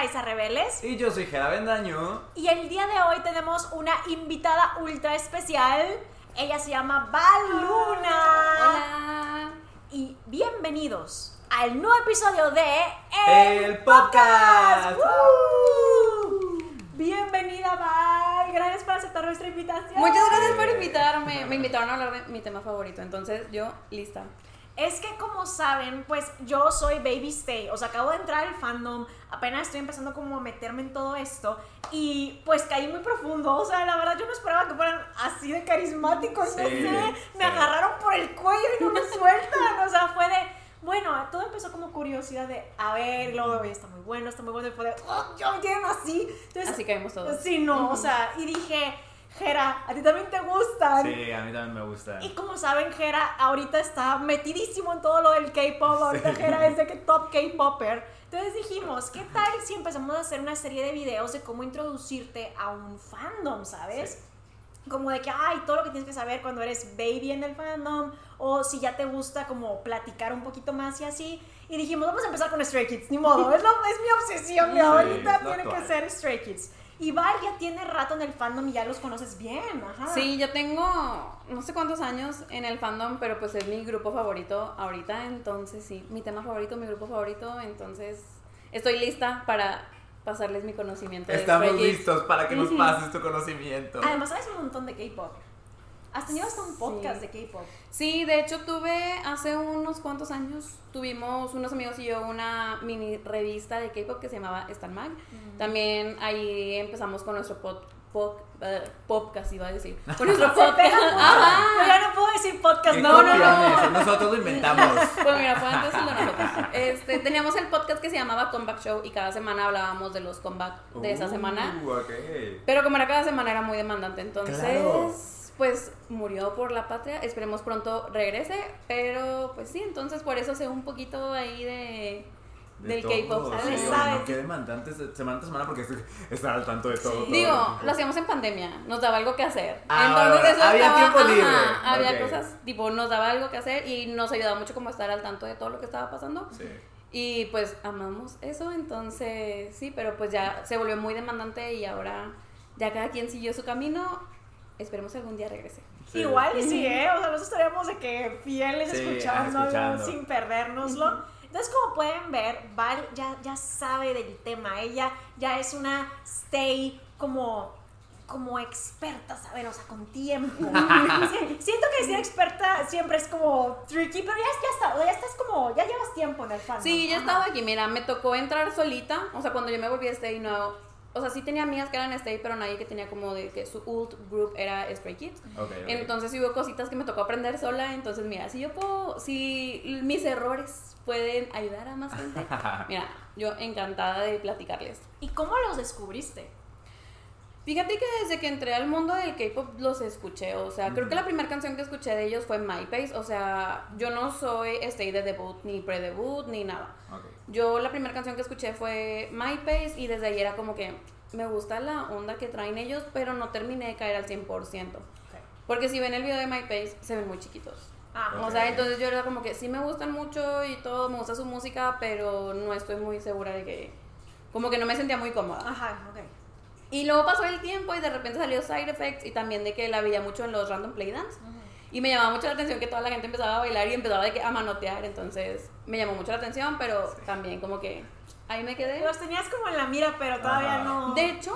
Raiza Rebeles. Y yo soy Gera Bendaño. Y el día de hoy tenemos una invitada ultra especial. Ella se llama Val Luna. Hola. Y bienvenidos al nuevo episodio de El Podcast. ¡Woo! Bienvenida Val. Gracias por aceptar nuestra invitación. Muchas gracias por invitarme. Me invitaron a hablar de mi tema favorito, entonces yo lista. Es que como saben, pues yo soy Baby Stay, o sea, acabo de entrar al fandom, apenas estoy empezando como a meterme en todo esto y pues caí muy profundo, o sea, la verdad yo no esperaba que fueran así de carismáticos, no Sí, sé, me sí. agarraron por el cuello y no me sueltan, o sea, fue de, bueno, todo empezó como curiosidad de, a ver, luego, está muy bueno, está muy bueno, y fue de, oh, yo me tienen así, entonces, Así caemos todos. sí, no, o sea, y dije, Jera, a ti también te gustan, Sí, a mí también me gusta. y como saben, Jera ahorita está metidísimo en todo lo del K-pop. Ahorita Sí. Jera es de que top K-popper. Entonces dijimos, ¿qué tal si empezamos a hacer una serie de videos de cómo introducirte a un fandom, ¿sabes? Como de que, ay, todo lo que tienes que saber cuando eres baby en el fandom, o si ya te gusta como platicar un poquito más y así. Y dijimos, vamos a empezar con Stray Kids, ni modo, es, lo- es mi obsesión de ahorita, tiene que ser Stray Kids. Y Val ya tiene rato en el fandom y ya los conoces bien, ajá. Sí, yo tengo no sé cuántos años en el fandom, pero pues es mi grupo favorito ahorita, entonces sí, mi tema favorito, mi grupo favorito, entonces estoy lista para pasarles mi conocimiento. Estamos listos para que nos pases tu conocimiento. Además, sabes un montón de K-pop. Has tenido hasta un Sí. podcast de K-pop. Sí, de hecho tuve hace unos cuantos años, tuvimos unos amigos y yo una mini revista de K-pop que se llamaba Stan Mag. También ahí empezamos con nuestro pod, pod- eh, podcast, iba a decir. Con nuestro podcast. Ajá. Yo ya no puedo decir podcast. ¿Qué No, no, no. Nosotros lo inventamos. Pues mira, fue antes de nosotros. Este, teníamos el podcast que se llamaba Comeback Show y cada semana hablábamos de los comeback de esa Uh, semana. ok. Pero como era cada semana era muy demandante, entonces Claro. Pues murió por la patria. Esperemos pronto regrese, pero pues sí, entonces por eso sé un poquito ahí de De del todo, K-pop. sí, no, qué demandantes de- semana tras semana porque estar al tanto de todo. todo el Digo, lo hacíamos en pandemia, nos daba algo que hacer. Ah, Entonces eso había estaba- tiempo ajá, libre. había Ok. cosas, tipo, nos daba algo que hacer y nos ayudaba mucho como estar al tanto de todo lo que estaba pasando. Sí. Y pues amamos eso, entonces sí, pero pues ya se volvió muy demandante y ahora ya cada quien siguió su camino. Esperemos que algún día regrese. Sí. Igual y sí, ¿eh? O sea, nosotros estaríamos de que fieles Sí, escuchándolo escuchando. sin perdérnoslo. Entonces, como pueden ver, Val ya, ya sabe del tema. Ella ya es una stay como como experta, ¿saben? O sea, con tiempo. Siento que decir experta siempre es como tricky, pero ya, ya, está, ya estás como, ya llevas tiempo en el fandom. Sí, ya estaba aquí, mira, me tocó entrar solita, o sea, cuando yo me volví a Stay, no, o sea, sí tenía amigas que eran Stay, pero nadie que tenía como de que su ult group era Stray Kids. Ok, ok. Entonces hubo cositas que me tocó aprender sola, entonces mira, si yo puedo, si mis errores pueden ayudar a más gente, mira, yo encantada de platicarles. ¿Y cómo los descubriste? Fíjate que desde que entré al mundo del K-pop los escuché, o sea, creo que la primera canción que escuché de ellos fue My Pace, o sea, yo no soy Stay de debut, ni pre-debut, ni nada. Ok. Yo la primera canción que escuché fue My Pace y desde ahí era como que me gusta la onda que traen ellos, pero no terminé de caer al 100%. Porque si ven el video de My Pace, se ven muy chiquitos. Ah, O sea, entonces yo era como que sí me gustan mucho y todo, me gusta su música, pero no estoy muy segura de que... Como que no me sentía muy cómoda. Ajá, ok. Y luego pasó el tiempo y de repente salió Side Effects y también de que la veía mucho en los Random Playdance. Y me llamaba mucho la atención que toda la gente empezaba a bailar y empezaba de que a manotear, entonces me llamó mucho la atención, pero también como que ahí me quedé. Los tenías como en la mira, pero todavía Ajá. no. De hecho,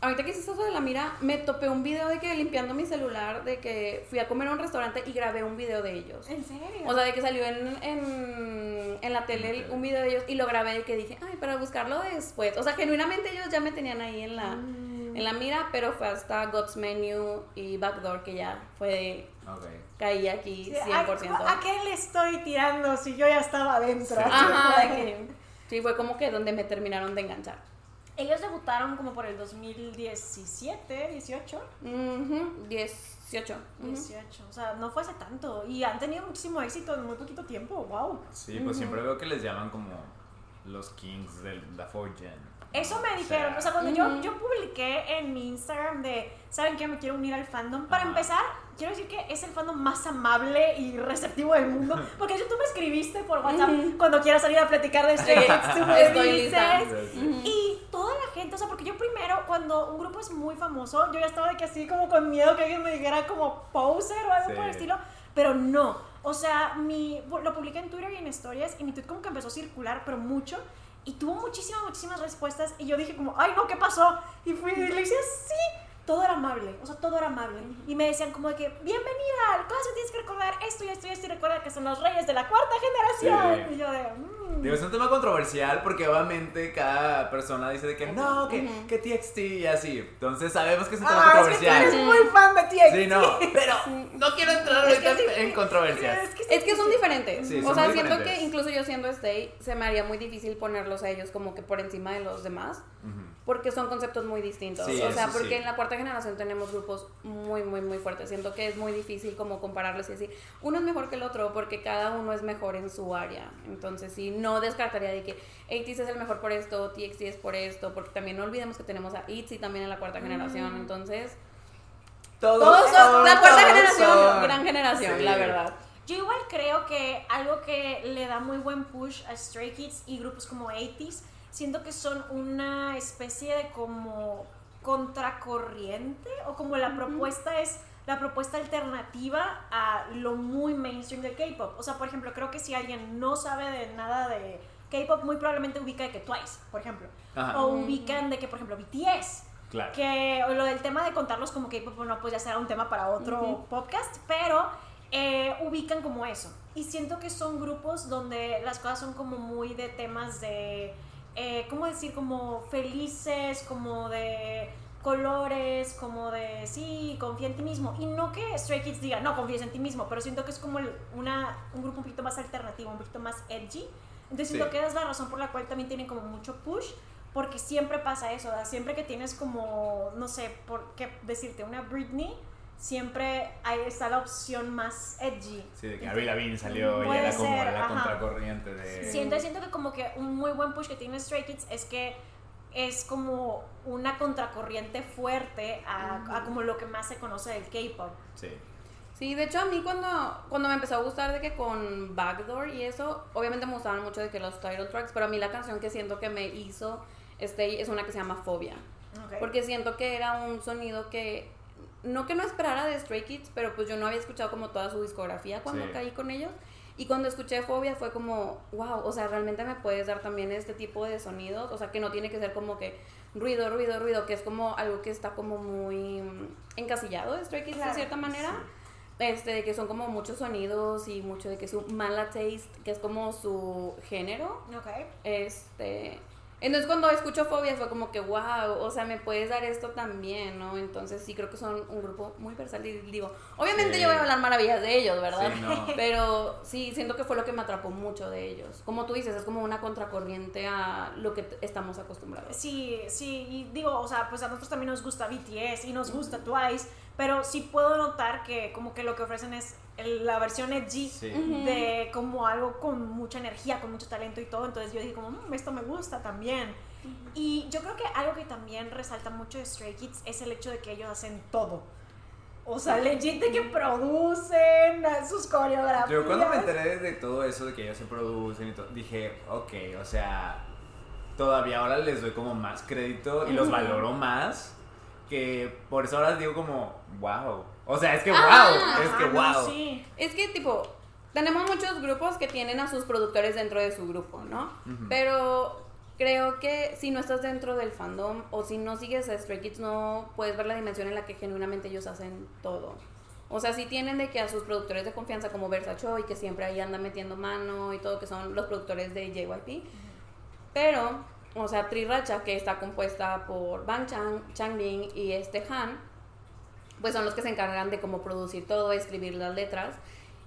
ahorita que hiciste eso de la mira, me topé un video de que limpiando mi celular, de que fui a comer a un restaurante y grabé un video de ellos. ¿En serio? O sea, de que salió en, en, en la tele el- un video de ellos y lo grabé y que dije, ay, para buscarlo después. O sea, genuinamente ellos ya me tenían ahí en la, Mm. en la mira, pero fue hasta God's Menu y Backdoor que ya fue, Ok. caí aquí Sí, 100%. ¿A, a qué le estoy tirando si yo ya estaba adentro? Sí. Ajá, de que, sí, fue como que donde me terminaron de enganchar. Ellos debutaron como por el 2017, 18, Ujú, 18. ujú. 18. O sea, no fue hace tanto. Y han tenido muchísimo éxito en muy poquito tiempo. ¡Wow! Sí, pues siempre veo que les llaman como los kings de la 4gen. Eso me O dijeron, sea, o sea, cuando yo, yo publiqué en mi Instagram de, ¿saben qué? Me quiero unir al fandom. Para empezar, quiero decir que es el fandom más amable y receptivo del mundo. Porque yo tú me escribiste por WhatsApp Ujú. cuando quieras salir a platicar de Stray Kids, tú me Estoy lista. dices. Sí, sí. Y neta, o sea, porque yo primero, cuando un grupo es muy famoso, yo ya estaba de que así como con miedo que alguien me dijera como poser o algo Sí. por el estilo, pero no. O sea, mi, lo publiqué en Twitter y en stories y mi tweet como que empezó a circular, pero mucho. Y tuvo muchísimas, muchísimas respuestas. Y yo dije como, ay, no, ¿qué pasó? Y fui y le decía, sí. Todo era amable, o sea, todo era amable. Y me decían como de que, bienvenida, cosas que tienes que recordar esto y esto y esto y recuerda que son los reyes de la cuarta generación. Sí. Y yo de, "Mm". Digo, es un tema controversial porque obviamente cada persona dice de que no, que, Ujú. que TXT y así. Entonces sabemos que es un tema Ah, es que tú controversial. eres muy fan de TXT. Sí, no, pero no quiero entrar Es que ahorita sí. en controversias. Es que, Es que son diferentes. Sí, o son sea, siento diferentes. que incluso yo siendo Stay, se me haría muy difícil ponerlos a ellos como que por encima de los demás. Ujú. Porque son conceptos muy distintos. Sí, o sea, porque sí. en la cuarta generación tenemos grupos muy, muy, muy fuertes. Siento que es muy difícil como compararlos y decir, uno es mejor que el otro porque cada uno es mejor en su área. Entonces, sí, no descartaría de que 80s es el mejor por esto, TXT es por esto, porque también no olvidemos que tenemos a ITZY también en la cuarta generación. Entonces, Todos, todos son la cuarta todos generación, son. gran generación, Sí. la verdad. Yo igual creo que algo que le da muy buen push a Stray Kids y grupos como 80s, siento que son una especie de como contracorriente o como la propuesta es la propuesta alternativa a lo muy mainstream del K-pop. O sea, por ejemplo, creo que si alguien no sabe de nada de K-pop, muy probablemente ubica de que Twice, por ejemplo. Ajá. O ubican de que, por ejemplo, BTS. Claro. Que lo del tema de contarlos como K-pop, no, pues ya será un tema para otro podcast, pero eh, ubican como eso. Y siento que son grupos donde las cosas son como muy de temas de, eh, ¿cómo decir? Como felices, como de colores, como de, sí, confía en ti mismo. Y no que Stray Kids diga, no, confíes en ti mismo, pero siento que es como una, un grupo un poquito más alternativo, un poquito más edgy. Entonces siento Sí. que es la razón por la cual también tienen como mucho push, porque siempre pasa eso, ¿verdad? siempre que tienes como, no sé, por qué decirte, una Britney, siempre ahí está la opción más edgy. Sí, de que Avril Lavigne salió y era como ser, la ajá. contracorriente de... Siento, siento que como que un muy buen push que tiene Stray Kids es que es como una contracorriente fuerte a, a como lo que más se conoce del K-pop. Sí. Sí, de hecho a mí cuando, cuando me empezó a gustar de que con Backdoor y eso, obviamente me gustaban mucho de que los title tracks, pero a mí la canción que siento que me hizo Stay es una que se llama Phobia. Ok. Porque siento que era un sonido que, no que no esperara de Stray Kids, pero pues yo no había escuchado como toda su discografía cuando Sí. caí con ellos. Y cuando escuché Phobia fue como, wow, o sea, realmente me puedes dar también este tipo de sonidos, o sea, que no tiene que ser como que ruido, ruido, ruido, que es como algo que está como muy mm, encasillado de Stray Kids Claro, de cierta manera. Este, de que son como muchos sonidos y mucho de que su mala taste, que es como su género. Ok. Este, entonces cuando escucho Fobia fue como que wow, o sea, me puedes dar esto también, ¿no? Entonces sí creo que son un grupo muy versátil y digo, obviamente Sí. yo voy a hablar maravillas de ellos, ¿verdad? Sí, no. Pero sí, siento que fue lo que me atrapó mucho de ellos. Como tú dices, es como una contracorriente a lo que estamos acostumbrados. Sí, sí, y digo, o sea, pues a nosotros también nos gusta BTS y nos gusta Twice, pero sí puedo notar que como que lo que ofrecen es el- la versión edgy Sí. De como algo con mucha energía, con mucho talento y todo, entonces yo dije como, "Mm, esto me gusta también. Y yo creo que algo que también resalta mucho de Stray Kids es el hecho de que ellos hacen todo. O sea, legit de que producen sus coreografías. Yo cuando me enteré de todo eso, de que ellos se producen y todo, dije, ok, o sea, todavía ahora les doy como más crédito y los valoro más, que por eso ahora digo como, wow. O sea, es que wow, Ah, es que no, wow. sí. Es que tipo, tenemos muchos grupos que tienen a sus productores dentro de su grupo, ¿no? Pero creo que si no estás dentro del fandom o si no sigues a Stray Kids no puedes ver la dimensión en la que genuinamente ellos hacen todo. O sea, si tienen de que a sus productores de confianza como Versace y que siempre ahí anda metiendo mano y todo, que son los productores de JYP. Pero, o sea, Triracha, que está compuesta por Bang Chang, Changbin y este Han, pues son los que se encargan de como producir todo, escribir las letras.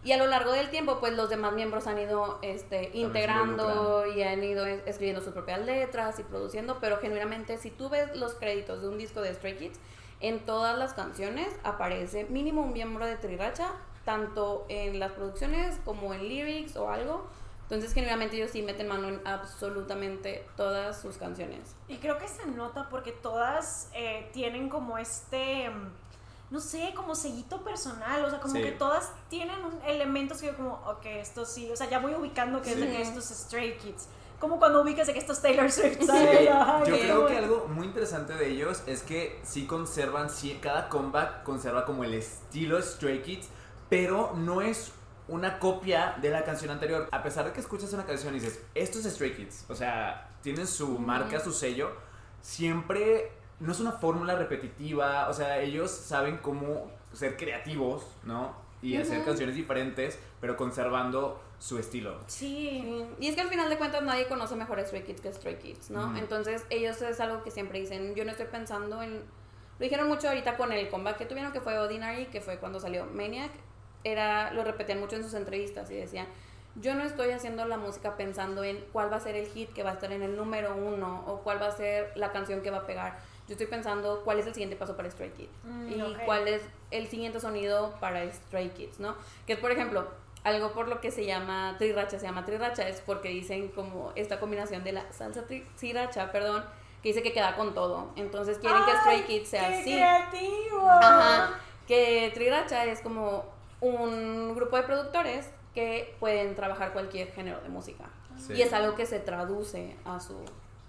Y a lo largo del tiempo, pues los demás miembros han ido este, integrando y han ido es- escribiendo sus propias letras y produciendo, pero genuinamente si tú ves los créditos de un disco de Stray Kids, en todas las canciones aparece mínimo un miembro de Triracha, tanto en las producciones como en lyrics o algo. Entonces genuinamente ellos sí meten mano en absolutamente todas sus canciones. Y creo que se nota porque todas eh, tienen como este, no sé, como sellito personal, o sea, como Sí. que todas tienen un elementos que yo como, ok, esto sí, o sea, ya voy ubicando que es de Sí. que esto es Stray Kids. como cuando ubicas de que esto es Taylor Swift, Sí, yo creo que algo muy interesante de ellos es que sí conservan, sí, cada comeback conserva como el estilo Stray Kids, pero no es una copia de la canción anterior. A pesar de que escuchas una canción y dices, esto es Stray Kids, o sea, tienen su marca, su sello, siempre no es una fórmula repetitiva, o sea, ellos saben cómo ser creativos, ¿no? Y hacer canciones diferentes, pero conservando su estilo. Sí. Y es que al final de cuentas nadie conoce mejor a Stray Kids que Stray Kids, ¿no? Entonces ellos es algo que siempre dicen, yo no estoy pensando en... Lo dijeron mucho ahorita con el comeback que tuvieron, que fue Ordinary, que fue cuando salió Maniac. Era, lo repetían mucho en sus entrevistas y decían, yo no estoy haciendo la música pensando en cuál va a ser el hit que va a estar en el número uno o cuál va a ser la canción que va a pegar. Yo estoy pensando cuál es el siguiente paso para Stray Kids Mm, y cuál es el siguiente sonido para Stray Kids, ¿no? Que es, por ejemplo, algo por lo que se llama triracha, se llama triracha, es porque dicen como esta combinación de la salsa tri- sriracha, perdón, que dice que queda con todo. Entonces quieren que Stray ¡Ay, Kids sea qué así. creativo! Ajá. Que Triracha es como un grupo de productores que pueden trabajar cualquier género de música. Sí. Y es algo que se traduce a su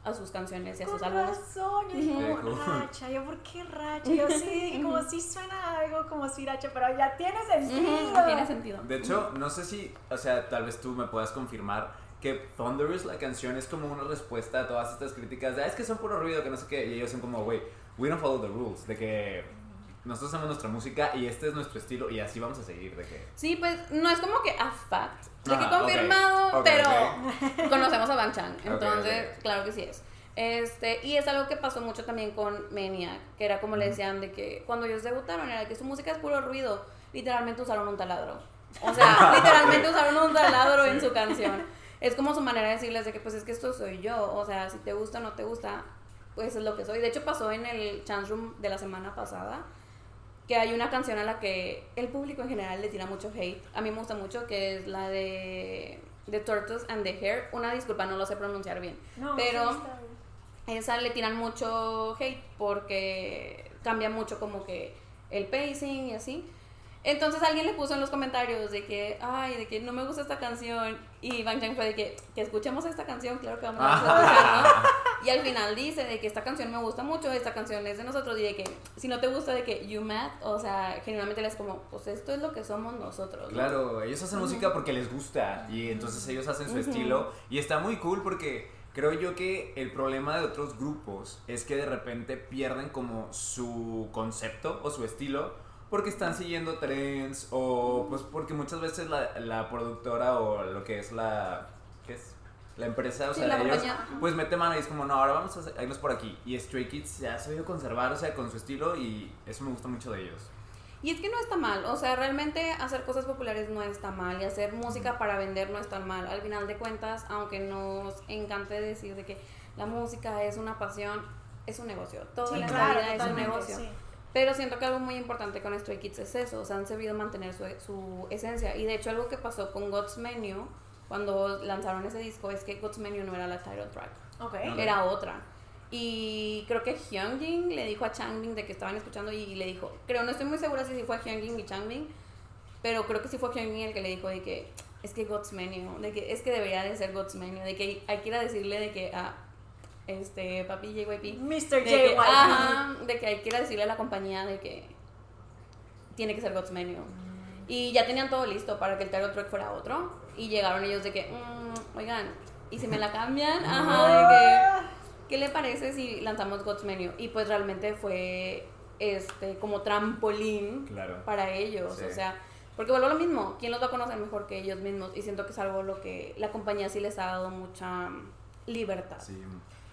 a sus canciones y a sus Con álbumes. razón, yo dije, como, Sí, racha, yo, ¿por qué racha? Yo sí, como si suena algo como sriracha, pero ya tiene sentido. Ujú, Tiene sentido. De hecho, no sé si, o sea, tal vez tú me puedas confirmar que Thunderous, la canción, es como una respuesta a todas estas críticas de, "Ah, es que son puro ruido, que no sé qué, y ellos son como, güey, we don't follow the rules, de que nosotros hacemos nuestra música y este es nuestro estilo y así vamos a seguir, de que... Sí, pues no es como que a fact, de que Ajá, ok. confirmado, Ok, pero conocemos a Bang Chan, entonces claro que sí es. Este, y es algo que pasó mucho también con Maniac, que era como le decían de que cuando ellos debutaron era que su música es puro ruido, literalmente usaron un taladro. O sea, literalmente usaron un taladro en su canción. Es como su manera de decirles de que pues es que esto soy yo, o sea, si te gusta o no te gusta, pues es lo que soy. De hecho pasó en el Chance Room de la semana pasada, que hay una canción a la que el público en general le tira mucho hate. A mí me gusta mucho, que es la de The Turtles and the Hair. Una disculpa, no lo sé pronunciar bien. No, pero sí está bien. esa le tiran mucho hate porque cambia mucho como que el pacing y así. Entonces alguien le puso en los comentarios de que, ay, de que no me gusta esta canción. Y Bang Chan fue de que, que escuchemos esta canción, claro que vamos a escuchar, ¿no? Y al final dice de que esta canción me gusta mucho, esta canción es de nosotros. Y de que si no te gusta, de que you mad, o sea, generalmente les como, pues esto es lo que somos nosotros. ¿no? Claro, ellos hacen música porque les gusta y entonces ellos hacen su estilo y está muy cool porque creo yo que el problema de otros grupos es que de repente pierden como su concepto o su estilo porque están siguiendo trends o pues porque muchas veces la, la productora o lo que es la ¿qué es? la empresa, o Sí, sea, la ellos compañía. pues mete mano y es como, no, ahora vamos a irnos por aquí. Y Stray Kids se ha sabido conservar, o sea, con su estilo y eso me gusta mucho de ellos. Y es que no está mal, o sea, realmente hacer cosas populares no está mal y hacer música para vender no está mal. Al final de cuentas, aunque nos encante decir de que la música es una pasión, es un negocio. Todo Sí, en esta claro, vida es un negocio. sí. Pero siento que algo muy importante con Stray Kids es eso, o sea, han sabido mantener su, su esencia. Y de hecho algo que pasó con God's Menu, cuando lanzaron ese disco, es que God's Menu no era la title track, Ok. Ok. era otra. Y creo que Hyunjin le dijo a Changbin de que estaban escuchando y le dijo, creo, no estoy muy segura si fue Hyunjin y Changbin, pero creo que sí fue Hyunjin el que le dijo de que es que God's Menu, de que es que debería de ser God's Menu, de que hay que ir a decirle de que a este papi JYP Mr. de J. que, White. ajá, de que hay que ir a decirle a la compañía de que tiene que ser God's Menu. Y ya tenían todo listo para que el tarot track fuera otro. Y llegaron ellos de que, "Mm, oigan, ¿y si me la cambian? Ajá, de que, ¿qué le parece si lanzamos God's Menu? Y pues realmente fue este como trampolín Claro. para ellos. Sí. O sea, porque vuelvo a lo mismo, ¿quién los va a conocer mejor que ellos mismos? Y siento que es algo lo que la compañía sí les ha dado mucha libertad. Sí.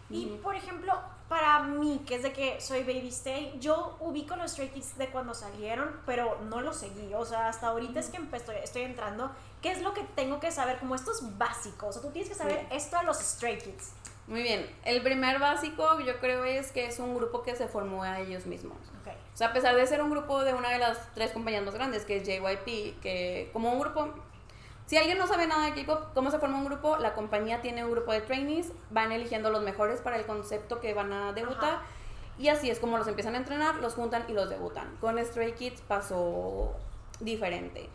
Y por ejemplo, para mí, que es de que soy Baby Stay, yo ubico los Stray Kids de cuando salieron, pero no los seguí. O sea, hasta ahorita es que estoy, estoy entrando. ¿Qué es lo que tengo que saber? Como estos básicos. O sea, tú tienes que saber Sí. esto de los Stray Kids. Muy bien. El primer básico yo creo es que es un grupo que se formó a ellos mismos. Ok. O sea, a pesar de ser un grupo de una de las tres compañías más grandes, que es JYP, que como un grupo... Si alguien no sabe nada de K-pop, ¿cómo se forma un grupo? La compañía tiene un grupo de trainees, van eligiendo los mejores para el concepto que van a debutar. Ajá. Y así es como los empiezan a entrenar, los juntan y los debutan. Con Stray Kids pasó diferente.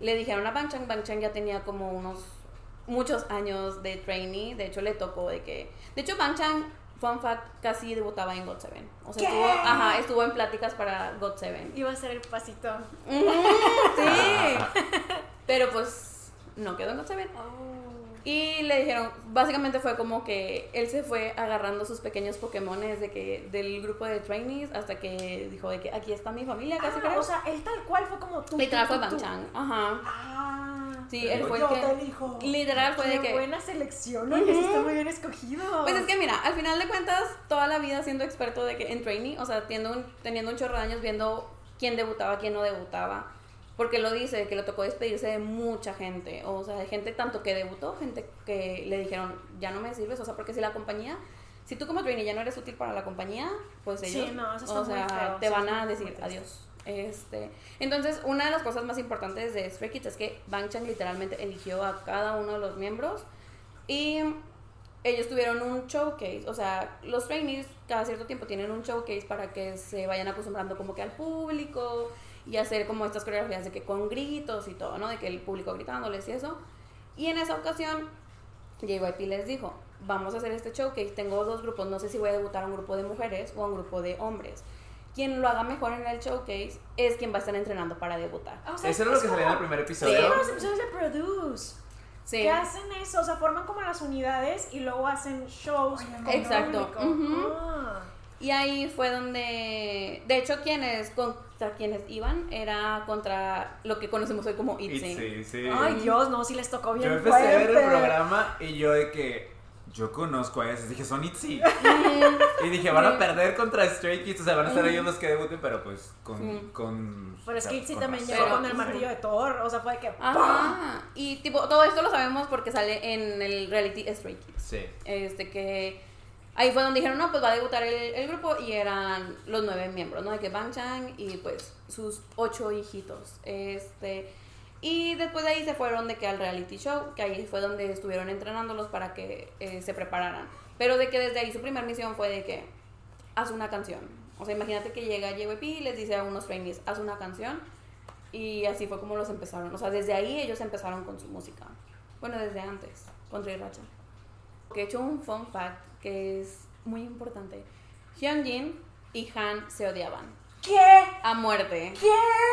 Le dijeron a Bang Chan, Bang Chan ya tenía como unos muchos años de trainee. De hecho, le tocó de que. De hecho, Bang Chan, fun fact, casi debutaba en God 7. O sea, ¿Qué? estuvo, ajá, estuvo en pláticas para God 7. Iba a ser el pasito. Sí. Pero pues no quedó en God 7. Y le dijeron, básicamente fue como que él se fue agarrando sus pequeños Pokémones de que, del grupo de trainees hasta que dijo de que aquí está mi familia, casi Ah, creo. o sea, él tal cual fue como tú. Literal fue Bang. Chan, ajá. Ah. Sí, él fue el que... te elijo. Literal fue de que... buena selección, oye, sí está muy bien escogido. Pues es que mira, al final de cuentas, toda la vida siendo experto de que en trainee, o sea, teniendo un, teniendo un chorro de años viendo quién debutaba, quién no debutaba, porque lo dice, que le tocó despedirse de mucha gente, o sea, de gente tanto que debutó, gente que le dijeron, ya no me sirves, o sea, porque si la compañía, si tú como trainee ya no eres útil para la compañía, pues Sí, ellos, no, eso está o muy sea, feo, te sí, van a decir adiós. Este, entonces, una de las cosas más importantes de Stray Kids es que Bang Chan literalmente eligió a cada uno de los miembros y ellos tuvieron un showcase, o sea, los trainees cada cierto tiempo tienen un showcase para que se vayan acostumbrando como que al público y hacer como estas coreografías de que con gritos y todo, ¿no? De que el público gritándoles y eso. Y en esa ocasión, JYP les dijo, vamos a hacer este showcase, tengo dos grupos, no sé si voy a debutar a un grupo de mujeres o a un grupo de hombres. Quien lo haga mejor en el showcase es quien va a estar entrenando para debutar. Ah, o sea, Eso era es lo que salía en el como- primer Sí, episodio. como los episodios de Produce. Sí. Que hacen eso, o sea, forman como las unidades y luego hacen shows. con Exacto, público. ujú. Ah. Y ahí fue donde, de hecho, quienes contra quienes iban era contra lo que conocemos hoy como ITZY. Itzy, sí. Ay, Dios, no, si les tocó bien Yo empecé a ver el programa y yo de que yo conozco a esos, dije, son Itzy. y dije, van a perder contra Stray Kids, o sea, van a ser ellos los que debuten, pero pues con... Sí. con Pero es que Itzy también razón. llegó con el martillo de Thor, o sea, fue de que. Ajá. Y tipo, todo esto lo sabemos porque sale en el reality Stray Kids. Sí. Este que ahí fue donde dijeron, no, pues va a debutar el, el grupo y eran los nueve miembros, ¿no? De que Bang Chan y pues sus ocho hijitos. Este, y después de ahí se fueron de que al reality show, que ahí fue donde estuvieron entrenándolos para que eh, se prepararan. Pero de que desde ahí su primera misión fue de que haz una canción. O sea, imagínate que llega JYP y les dice a unos trainees, haz una canción. Y así fue como los empezaron. O sea, desde ahí ellos empezaron con su música. Bueno, desde antes, con Racha. Que he hecho un fun fact que es muy importante. Hyunjin y Han se odiaban ¿Qué? a muerte. ¿Qué?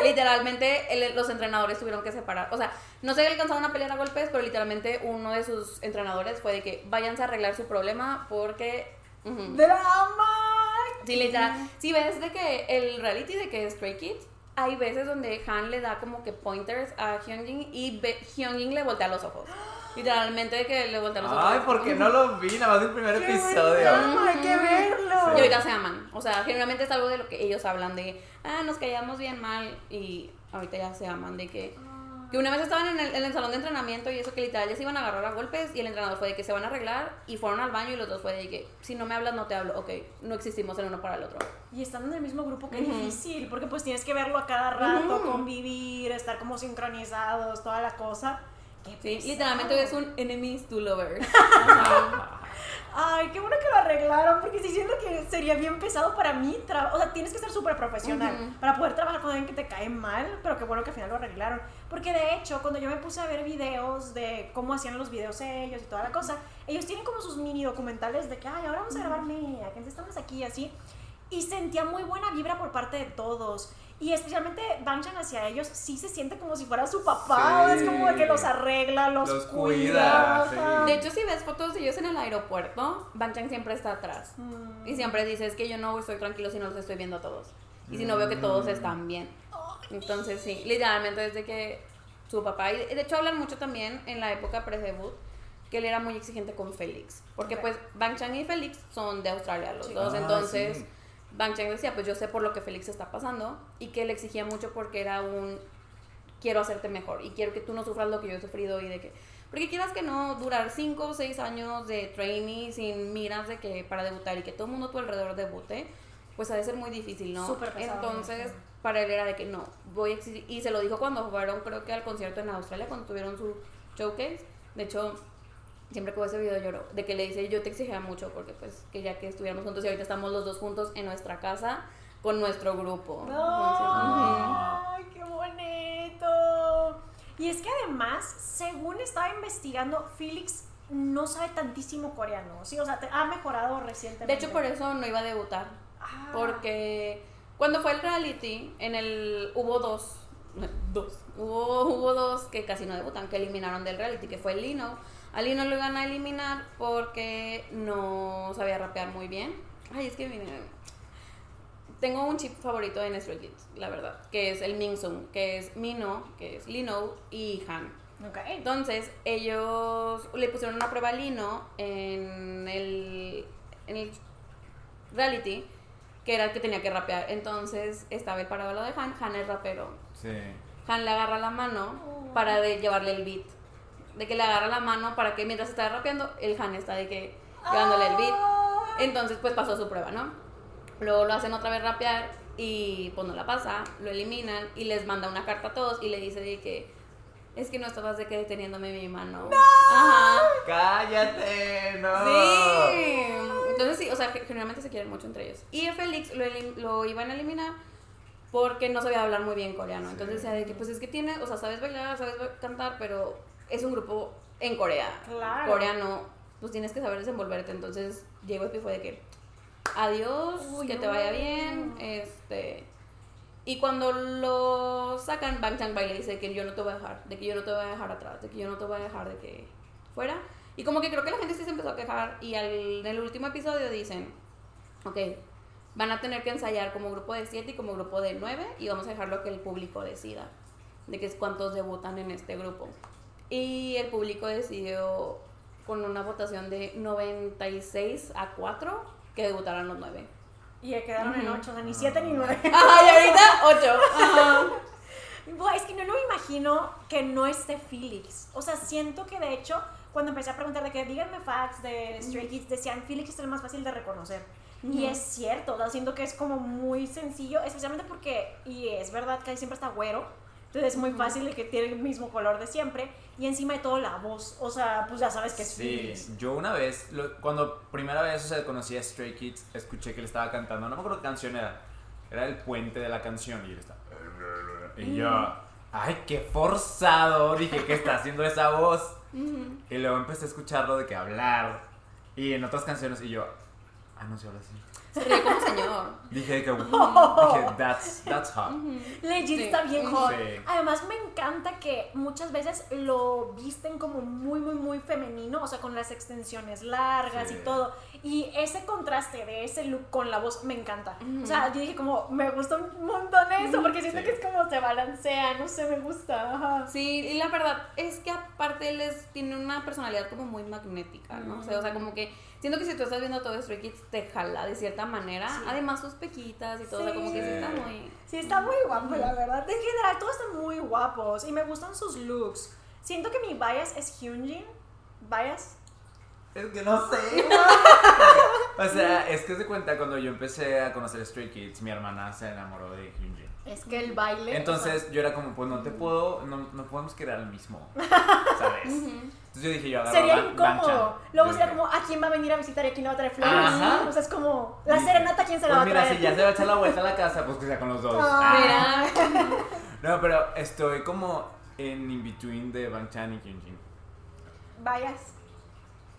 Literalmente el- los entrenadores tuvieron que separar. O sea, no se alcanzaron a pelear a golpes, pero literalmente uno de sus entrenadores fue de que váyanse a arreglar su problema porque... ujú. ¡Drama! Sí, literal. Si ves de que el reality de que es Stray Kids, hay veces donde Han le da como que pointers a Hyunjin y Hyunjin le voltea los ojos. Literalmente de que le voltea los. Ay, porque no lo vi, nada más el primer ¡Qué episodio. drama! ¡Hay que verlo! Y ahorita se aman. O sea, generalmente es algo de lo que ellos hablan de, ah, nos caíamos bien mal y ahorita ya se aman de que... Que una vez estaban en el, en el salón de entrenamiento y eso que literal ya se iban a agarrar a golpes y el entrenador fue de que se van a arreglar y fueron al baño y los dos fue de que si no me hablas no te hablo, ok, no existimos el uno para el otro. Y estando en el mismo grupo, qué Ujú. difícil, porque pues tienes que verlo a cada rato, Ujú. convivir, estar como sincronizados, toda la cosa. Sí, literalmente es un enemies to lovers. Ay, qué bueno que lo arreglaron, porque sí siento que sería bien pesado para mí. O sea, tienes que ser súper profesional para poder trabajar con alguien que te cae mal, pero qué bueno que al final lo arreglaron. Porque de hecho, cuando yo me puse a ver videos de cómo hacían los videos ellos y toda la cosa, ellos tienen como sus mini documentales de que, ay, ahora vamos a grabar Mea, que estamos aquí y así. Y sentía muy buena vibra por parte de todos. Y especialmente Banchan hacia ellos sí se siente como si fuera su papá. Sí. Es como de que los arregla, los, Los cuida. cuida, sí. De hecho, si ves fotos de ellos en el aeropuerto, Bang Chan siempre está atrás. Mm. Y siempre dice, es que yo no estoy tranquilo si no los estoy viendo a todos. Y si no veo que todos Mm. están bien. Entonces, sí, literalmente desde que su papá, y de hecho hablan mucho también en la época pre-debut, que él era muy exigente con Félix. Porque Ok. pues Bang Chan y Félix son de Australia los Sí. dos. Ah, entonces, sí. Bang Chan decía, pues yo sé por lo que Félix está pasando. Y que le exigía mucho porque era un, quiero hacerte mejor. Y quiero que tú no sufras lo que yo he sufrido y de que... Porque quieras que no, durar 5 o 6 años de trainee sin miras de que para debutar y que todo el mundo a tu alrededor debute, pues ha de ser muy difícil, ¿no? Súper pesado. Entonces, para él era de que no, voy a exigir. Y se lo dijo cuando fueron, creo que al concierto en Australia, cuando tuvieron su showcase. De hecho, siempre que veo ese video lloro, de que le dice, yo te exigía mucho, porque pues que ya que estuviéramos juntos y ahorita estamos los dos juntos en nuestra casa con nuestro grupo. Entonces, ujú. ¡Ay, qué bonito! Y es que además, según estaba investigando, Felix no sabe tantísimo coreano, ¿sí? O sea, te- ha mejorado recientemente. De hecho, por eso no iba a debutar. Ah. Porque cuando fue el reality, en el hubo dos. Dos. Hubo, hubo dos que casi no debutan, que eliminaron del reality, que fue Lino. A Lino lo iban a eliminar porque no sabía rapear muy bien. Ay, es que tengo un chip favorito en Stray Kids, la verdad, que es el Mingsung, que es Mino, que es Lino y Han. Ok. Entonces, ellos le pusieron una prueba a Lino en el, en el reality, que era el que tenía que rapear. Entonces, estaba el parado al lado de Han. Han es rapero. Sí. Han le agarra la mano para de llevarle el beat. De que le agarra la mano para que mientras estaba rapeando, el Han está de que llevándole el beat. Entonces, pues pasó su prueba, ¿no? Luego lo hacen otra vez rapear y pues no la pasa, lo eliminan y les manda una carta a todos y le dice de que es que no estabas de que deteniéndome mi mano. Ajá. ¡Cállate! ¡No! Sí. Entonces sí, o sea, ge- generalmente se quieren mucho entre ellos. Y a Félix lo, lo iban a eliminar porque no sabía hablar muy bien coreano. Entonces decía de que pues es que tiene, o sea, sabes bailar, sabes cantar, pero es un grupo en Corea. Claro. Coreano, pues tienes que saber desenvolverte. Entonces llegó y fue de que adiós, Uy, que te vaya bien, este... Y cuando lo sacan, Bang Chang Bai le dice que yo no te voy a dejar, de que yo no te voy a dejar atrás, de que yo no te voy a dejar de que fuera. Y como que creo que la gente sí se empezó a quejar y al, en el último episodio dicen, ok, van a tener que ensayar como grupo de 7 y como grupo de 9 y vamos a dejarlo que el público decida de que es cuántos debutan en este grupo. Y el público decidió con una votación de 96 a 4 que debutaran los 9. Y ya quedaron en Ujú. 8, o sea, ni 7 ni 9. Ajá, y ahorita 8. Buah, es que no, no me imagino que no esté Felix. O sea, siento que de hecho, cuando empecé a preguntar de que díganme facts de Stray Kids, decían Felix es el más fácil de reconocer. Y es cierto, o sea, siento que es como muy sencillo, especialmente porque, y es verdad que ahí siempre está güero, entonces es muy fácil de que tiene el mismo color de siempre, y encima de todo la voz, o sea, pues ya sabes que es Sí, yo una vez, lo- cuando primera vez o sea, conocí a Stray Kids, escuché que le estaba cantando, no me acuerdo qué canción era, era el puente de la canción y él está... Y yo, ay, qué forzado, dije, ¿qué está haciendo esa voz? Y luego empecé a escucharlo de que hablar, y en otras canciones, y yo, ah, no se habla así. Se ríe como señor. Dije que, dije, that's, that's hot. Legit Sí. está bien hot. Sí. Además me encanta que muchas veces lo visten como muy, muy, muy femenino, o sea, con las extensiones largas Sí. y todo. Y ese contraste de ese look con la voz me encanta. O sea, yo dije como, me gusta un montón eso, porque siento Sí. que es como se balancea, no sé, me gusta. Ajá. Sí, y la verdad es que aparte él es- tiene una personalidad como muy magnética, ¿no? O sea, o sea, como que siento que si tú estás viendo todo Stray Kids te jala de cierta manera. Sí. Además sus pequitas y todo, o sea, como que sí está muy... Sí, está muy guapo, la verdad. En general, todos están muy guapos y me gustan sus looks. Siento que mi bias es Hyunjin. ¿Bias? Es que no sé. o sea, es que se cuenta cuando yo empecé a conocer Stray Kids, mi hermana se enamoró de Hyunjin. Es que el baile. Entonces yo era como, pues no te puedo, no, no podemos crear el mismo, ¿sabes? Entonces yo dije, yo agarro Sería incómodo. Luego sería como, ¿a quién va a venir a visitar y a quién no va a traer flores? Ajá. O sea, es como, la serenata, ¿quién se la pues va a mira, traer? si ya se va a echar la vuelta a la casa, pues que sea con los dos. Ah. Ah. Mira, No, pero estoy como en in-between de Banchan y Hyunjin. Vayas.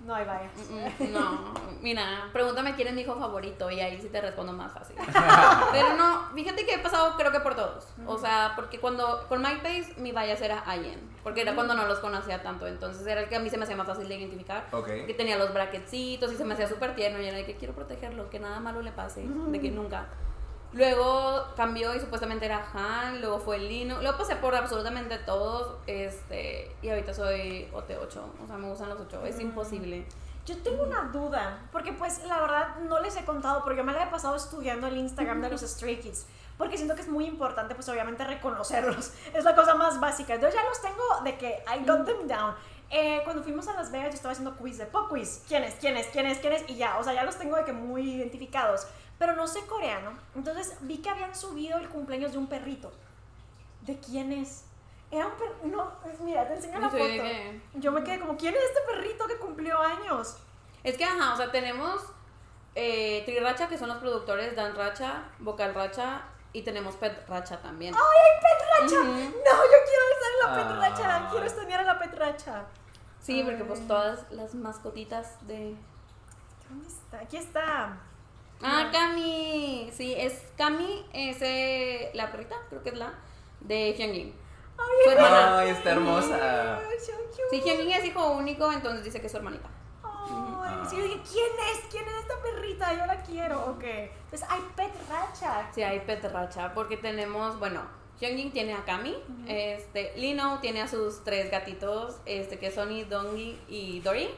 No hay vayas. Mm, no, mira, pregúntame quién es mi hijo favorito y ahí sí te respondo más fácil. Pero no, fíjate que he pasado creo que por todos. O sea, porque cuando con MySpace mi bias era Ayen, porque era cuando no los conocía tanto, entonces era el que a mí se me hacía más fácil de identificar. Ok. Que tenía los bracketcitos y se me hacía súper tierno y era de que quiero protegerlo, que nada malo le pase, de que nunca. Luego cambió y supuestamente era Han, luego fue Lino, luego pasé por absolutamente todos, este, y ahorita soy OT8, o sea, me gustan los 8, es imposible. Yo tengo una duda, porque pues la verdad no les he contado, yo me la he pasado estudiando el Instagram de los Stray Kids, porque siento que es muy importante pues obviamente reconocerlos, es la cosa más básica. Yo ya los tengo de que I got them down. Eh, cuando fuimos a Las Vegas yo estaba haciendo quiz de pop quiz, quién es, quién es, quién es, quién es, y ya, o sea, ya los tengo de que muy identificados, pero no sé coreano, entonces vi que habían subido el cumpleaños de un perrito. ¿De quién es? Era un perrito, no, mira, te enseño la foto. que- Yo me quedé como, ¿quién es este perrito que cumplió años? Es que, ajá, o sea, tenemos eh, Triracha, que son los productores, Dan Racha, Vocal Racha, y tenemos Pet Racha también. ¡Ay, hay Pet Racha! Ujú. No, yo quiero estar en la petracha, Ah. quiero estanear a la petracha. Sí, porque pues Ay. todas las mascotitas de... ¿Dónde está? Aquí está. Ah, Cami. Sí, es Cami, es eh, la perrita, creo que es la, de Hyunjin. Su hermana. Ay, está hermosa. Ay, so. Sí, Hyunjin es hijo único, entonces dice que es su hermanita. Ay, sí, yo dije, ¿quién es? ¿Quién es esta perrita? Yo la quiero. Ok. Entonces, hay petracha. Sí, hay peterracha, porque tenemos, bueno, Hyunjin tiene a Kami, este, Lino tiene a sus tres gatitos, este, que son y Dongi y Dory,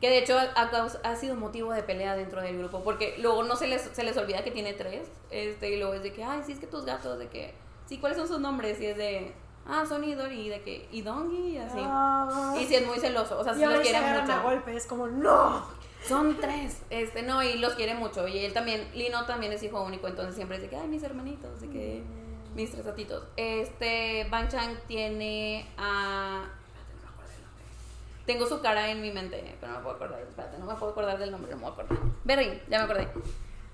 que de hecho ha, ha sido motivo de pelea dentro del grupo, porque luego no se les, se les olvida que tiene tres, este, y luego es de que, ay, sí, es que tus gatos, de que, sí, ¿cuáles son sus nombres? Y es de, ah, son y Dory, de que, y Dongi, y así. Ay. Y sí, es muy celoso, o sea, sí los quiere agarran a mucho. golpes. Es como, ¡no! Son tres, este, no, y los quiere mucho. Y él también, Lino también es hijo único, entonces siempre dice que, ay, mis hermanitos, de que, mis tres gatitos. Este, Bang Chang tiene a... espérate, no me acuerdo del nombre. Tengo su cara en mi mente, pero no me puedo acordar, espérate, no me puedo acordar del nombre, no me puedo acordar. Berry, ya me acordé.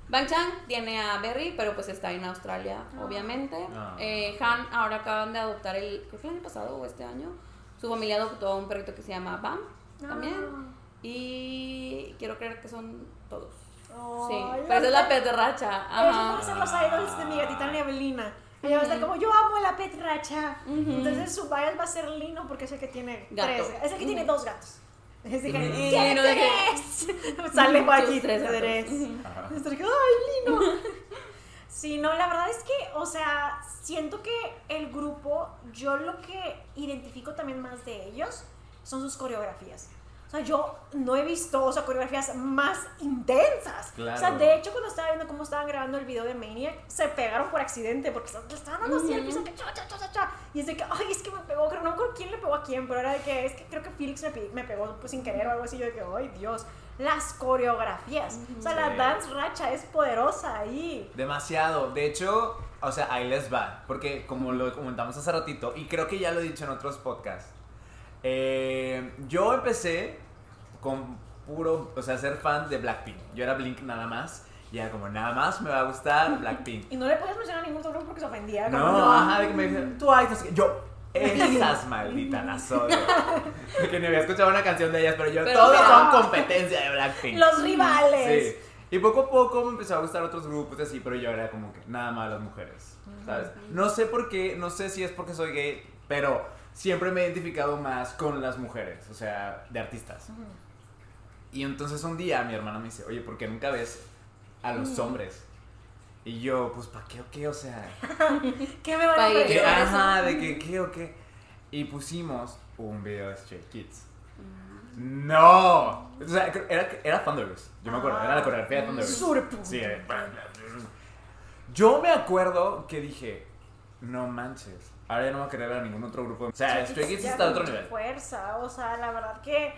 Bang Chang tiene a Berry, pero pues está en Australia, obviamente. Ah. Eh, Han ahora acaban de adoptar el, creo que el año pasado o este año, su familia adoptó a un perrito que se llama Bam, también. Ah. Y quiero creer que son todos. Ay, sí, la pero esa es la pet- peterracha. Esos Ajá. van a ser los idols de mi gatita Neblina. Ella va a estar como, yo amo la petracha. Entonces su bias va a ser Lino porque es el que tiene Gato. tres. Es el que tiene dos gatos. Es el que tiene tres. Sale por aquí Sus tres tres. ¡Ay, Lino! Sí, no, la verdad es que, o sea, siento que el grupo, yo lo que identifico también más de ellos son sus coreografías. Sea, yo no he visto, o sea, coreografías más intensas. Claro. O sea, de hecho, cuando estaba viendo cómo estaban grabando el video de Maniac, se pegaron por accidente porque estaban- le estaban dando así al piso, que cha, cha, cha, cha, cha. Y es de que, ay, es que me pegó, creo, no me acuerdo quién le pegó a quién, pero era de que, es que creo que Felix me, me pegó pues, sin querer o algo así. Yo de que, ay, Dios, las coreografías. O sea, la dance racha es poderosa ahí. Demasiado. De hecho, o sea, ahí les va. Porque como lo comentamos hace ratito, y creo que ya lo he dicho en otros podcasts, eh, yo empecé con puro, o sea, ser fan de Blackpink. Yo era Blink nada más. Y era como, nada más me va a gustar Blackpink. Y no le podías mencionar a ningún otro grupo porque se ofendía. No, como, ajá, de que me dicen, no qué". yo, esas malditas las odio. Que ni había escuchado una canción de ellas, pero yo, Pero todos mira. son competencia de Blackpink. Los rivales. Sí. Y poco a poco me empezó a gustar otros grupos así, pero yo era como que nada más las mujeres, ¿sabes? No sé por qué, no sé si es porque soy gay, pero siempre me he identificado más con las mujeres, o sea, de artistas. Y entonces un día mi hermana me dice, oye, ¿por qué nunca ves a los hombres? Y yo, pues, ¿para qué o qué? O sea, ¿Qué me van a Pa' ir. ofrecer ¿qué? eso? Ajá, de que qué o qué. Y pusimos un video de Stray Kids. No, o sea, era, era Thunderous. Yo me acuerdo, era la coreografía de Thunderous. Sí, eh. Yo me acuerdo que dije, no manches, ahora ya no voy a querer ver a ningún otro grupo. O sea, Stray Kids está a otro nivel. fuerza, o sea, la verdad que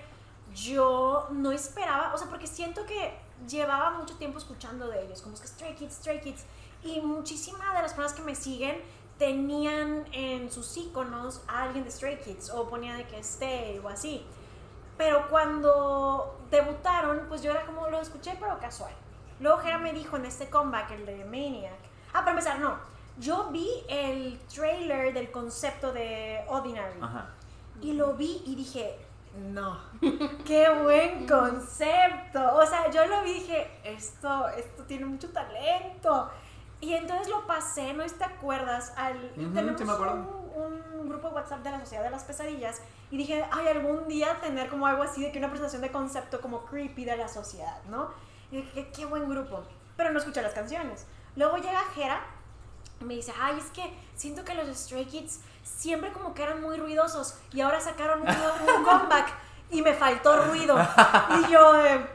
yo no esperaba, o sea, porque siento que llevaba mucho tiempo escuchando de ellos, como es que Stray Kids, Stray Kids, y muchísimas de las personas que me siguen tenían en sus iconos a alguien de Stray Kids, o ponían de que Stay o así. Pero cuando debutaron, pues yo era como, lo escuché, pero casual. Luego Jera me dijo en este comeback, el de Maniac. Ah, para empezar, no. Yo vi el trailer del concepto de Ordinary. Ajá. Y lo vi y dije, no, qué buen concepto. O sea, yo lo dije, esto, esto tiene mucho talento. Y entonces lo pasé, no te acuerdas, al, Ujú, tenemos me un grupo de WhatsApp de la Sociedad de las Pesadillas y dije, ay, algún día tener como algo así de que una presentación de concepto como creepy de la sociedad, ¿no? Y dije, qué, qué buen grupo. Pero no escuché las canciones. Luego llega Jera y me dice, ay, es que siento que los Stray Kids siempre como que eran muy ruidosos y ahora sacaron un, comeback y me faltó ruido. Y yo, eh,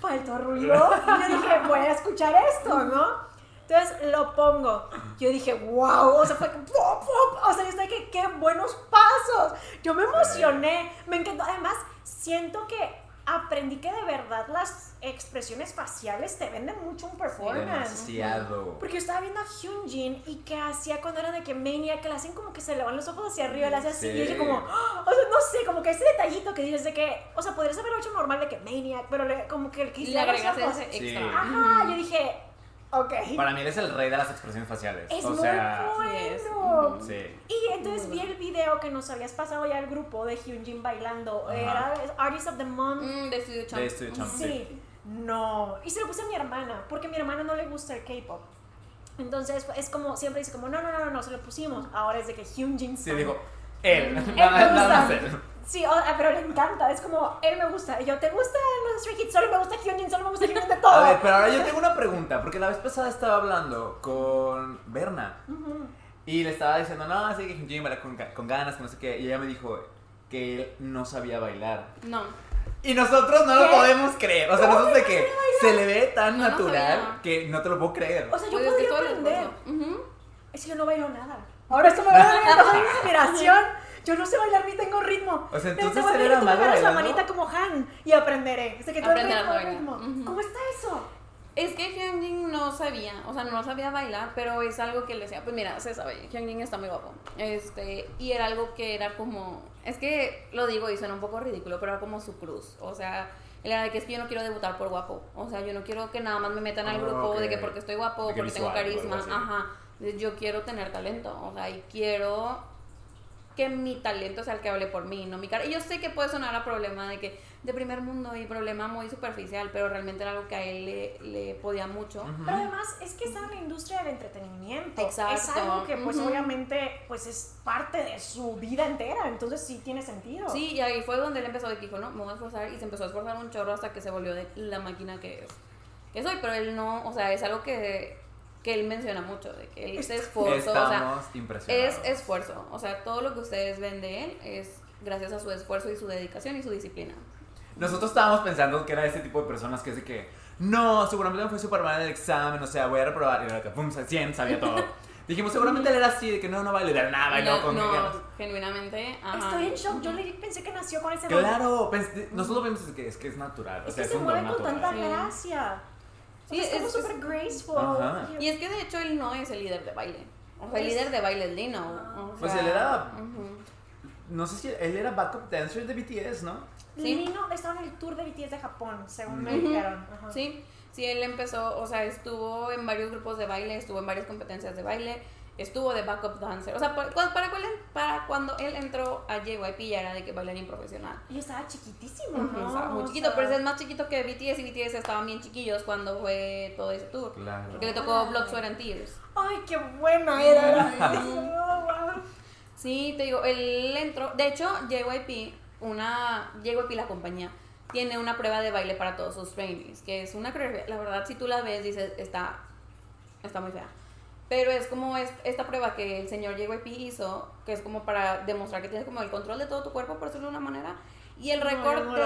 ¿faltó ruido? Y yo dije, voy a escuchar esto, ¿no? Entonces lo pongo. Yo dije, wow, o sea, fue que, pop, o sea, yo que, qué buenos pasos. Yo me emocioné, me encantó. Además, siento que aprendí que de verdad las expresiones faciales te venden mucho un performance. Demasiado. Porque yo estaba viendo a Hyunjin y que hacía cuando era de que Mania, que le hacen como que se le van los ojos hacia arriba, le hace así. Sí. Y dije como, ¡ah! o sea, no sé, como que ese detallito que dices de que, o sea, podrías haberlo hecho normal de que Maniac, pero le- como que el que Y le hiciera los agregas ojos. ese Sí. extra. Ajá, yo dije, Ok. Para mí él es el rey de las expresiones faciales. es o muy sea, bueno. Sí. Y entonces vi el video que nos habías pasado ya al grupo de Hyunjin bailando. Ajá. Era Artist of the Month. Mm, de Studio Champ. De Studio Champ. Sí. No. Y se lo puse a mi hermana, porque a mi hermana no le gusta el K-pop. Entonces es como, siempre dice como, no, no, no, no, no, se lo pusimos. Ahora es de que Hyunjin Sí, dijo, él. Él Nada, más él. Sí, o- ah, pero le encanta. Es como, él me gusta. Y yo, ¿te gusta los Stray Kids? Solo me gusta Hyunjin, solo me gusta Hyunjin de todo. A ver, pero ahora yo tengo una pregunta, porque la vez pasada estaba hablando con Berna Ujú. y le estaba diciendo, no, así que Jim baila con, con ganas, que no sé qué, y ella me dijo que él no sabía bailar. No. Y nosotros no lo ¿Qué? podemos creer, o sea, ¿Cómo nosotros de que no se le ve tan No, no natural sabía. que no te lo puedo creer. O sea, yo Pues podría aprender. esfuerzo. Ujú. Es que yo no bailo nada. Ahora esto me va a dar una inspiración. Yo no sé bailar ni tengo ritmo. O sea, Pero entonces a él era malo agarres la bailando. manita como Han y aprenderé. O sea, que tú Aprenderás ritmo. Ujú. ¿Cómo está eso? Es que Hyunjin no sabía, o sea, no sabía bailar, pero es algo que le decía, pues mira, se sabe, Hyunjin está muy guapo. Este, y era algo que era como, es que lo digo y suena un poco ridículo, pero era como su cruz. O sea, él era de que es que yo no quiero debutar por guapo. O sea, yo no quiero que nada más me metan al Ah, grupo de que porque estoy guapo, porque tengo visual o algo carisma. Ajá. Yo quiero tener talento, o sea, y quiero que mi talento sea el que hable por mí, no mi cara. Y yo sé que puede sonar a problema de que de primer mundo y problema muy superficial, pero realmente era algo que a él le, le podía mucho. Pero además es que está en la industria del entretenimiento. Exacto. Es algo que pues obviamente pues es parte de su vida entera. Entonces sí tiene sentido. Sí, y ahí fue donde él empezó de que dijo, no, me voy a esforzar y se empezó a esforzar un chorro hasta que se volvió de la máquina que es. Que soy, pero él no, o sea, es algo que, que él menciona mucho, de que él se esforzó, o sea, Estamos impresionados. es esfuerzo, o sea, todo lo que ustedes ven de él es gracias a su esfuerzo y su dedicación y su disciplina. Nosotros estábamos pensando que era ese tipo de personas que es de que, no, seguramente me fue súper mal en el examen, o sea, voy a reprobar. Y era que, pum, 100, sabía todo. Dijimos, seguramente él era así, de que no, no baile, de nada, bailó no, con no, genuinamente, ajá. Estoy en shock. Yo le pensé que nació con ese. Claro, pensé- nosotros pensamos que es que es natural. o Es sea, que es se mueve con tanta natural. Gracia. O Sí, sea, es como súper graceful. Ajá. Y es que de hecho él no es el líder de baile. O sea, el líder de baile es Lino. o Pues sea, él era- ujú. No sé si él era backup dancer de BTS, ¿no? Sí. Lino estaba en el tour de BTS de Japón, según me Ujú. dijeron. Ajá. Sí, sí, él empezó, o sea, estuvo en varios grupos de baile, estuvo en varias competencias de baile, estuvo de backup dancer. O sea, para, para, cuál- para cuando él entró a JYP ya era de que bailarín profesional. Y estaba chiquitísimo, Ujú, ¿no? estaba muy O chiquito, sea, pero es más chiquito que BTS y BTS estaban bien chiquillos cuando fue todo ese tour. Claro. Porque le tocó. Blood, Sweat and Tears. Ay, qué buena era. Sí, te digo, él entró. De hecho, JYP, una. JYP, la compañía, tiene una prueba de baile para todos sus trainees, que es una. La verdad, si tú la ves, dices, está. Está muy fea. Pero es como es- esta prueba que el señor JYP hizo, que es como para demostrar que tienes como el control de todo tu cuerpo, por decirlo de una manera. Y el No, récord no.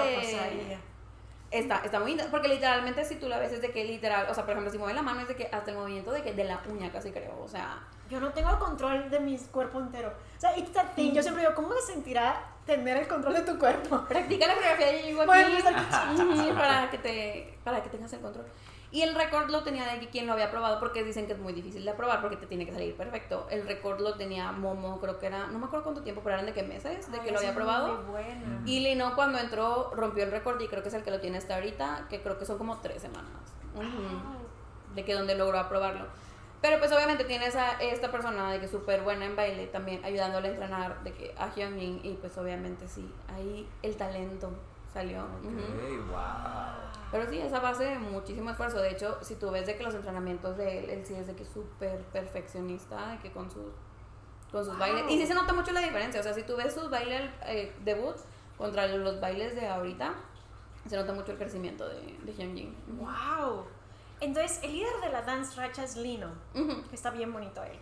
Está, está muy porque literalmente si tú la ves es de que literal, o sea, por ejemplo, si mueve la mano es de que hasta el movimiento de que de la uña casi creo, o sea, Yo no tengo el control de mi cuerpo entero. O sea, it's that thing. Yo siempre digo, ¿cómo se sentirá tener el control de tu cuerpo? practica la coreografía de JYP Bueno, pues, para que te para que tengas el control. Y el récord lo tenía de quien lo había probado porque dicen que es muy difícil de aprobar porque te tiene que salir perfecto. El récord lo tenía Momo, creo que era, no me acuerdo cuánto tiempo, pero eran de qué meses de Ay, que lo había probado. Muy buena. Y Lino cuando entró rompió el récord y creo que es el que lo tiene hasta ahorita, que creo que son como tres semanas. Ujú. De que donde logró aprobarlo. Pero pues obviamente tienes a esta persona de que es súper buena en baile también ayudándole a entrenar de que a Hyunjin y pues obviamente sí, ahí el talento salió. Ujú. Ok, wow. Pero sí, esa base de muchísimo esfuerzo. De hecho, si tú ves de que los entrenamientos de él, él sí es de que es súper perfeccionista, de que con sus, con sus bailes. Y sí se nota mucho la diferencia. O sea, si tú ves sus bailes eh, debut contra los bailes de ahorita, se nota mucho el crecimiento de, de Hyunjin. Wow. Entonces, el líder de la dance racha es Lino, Ujú. que está bien bonito él.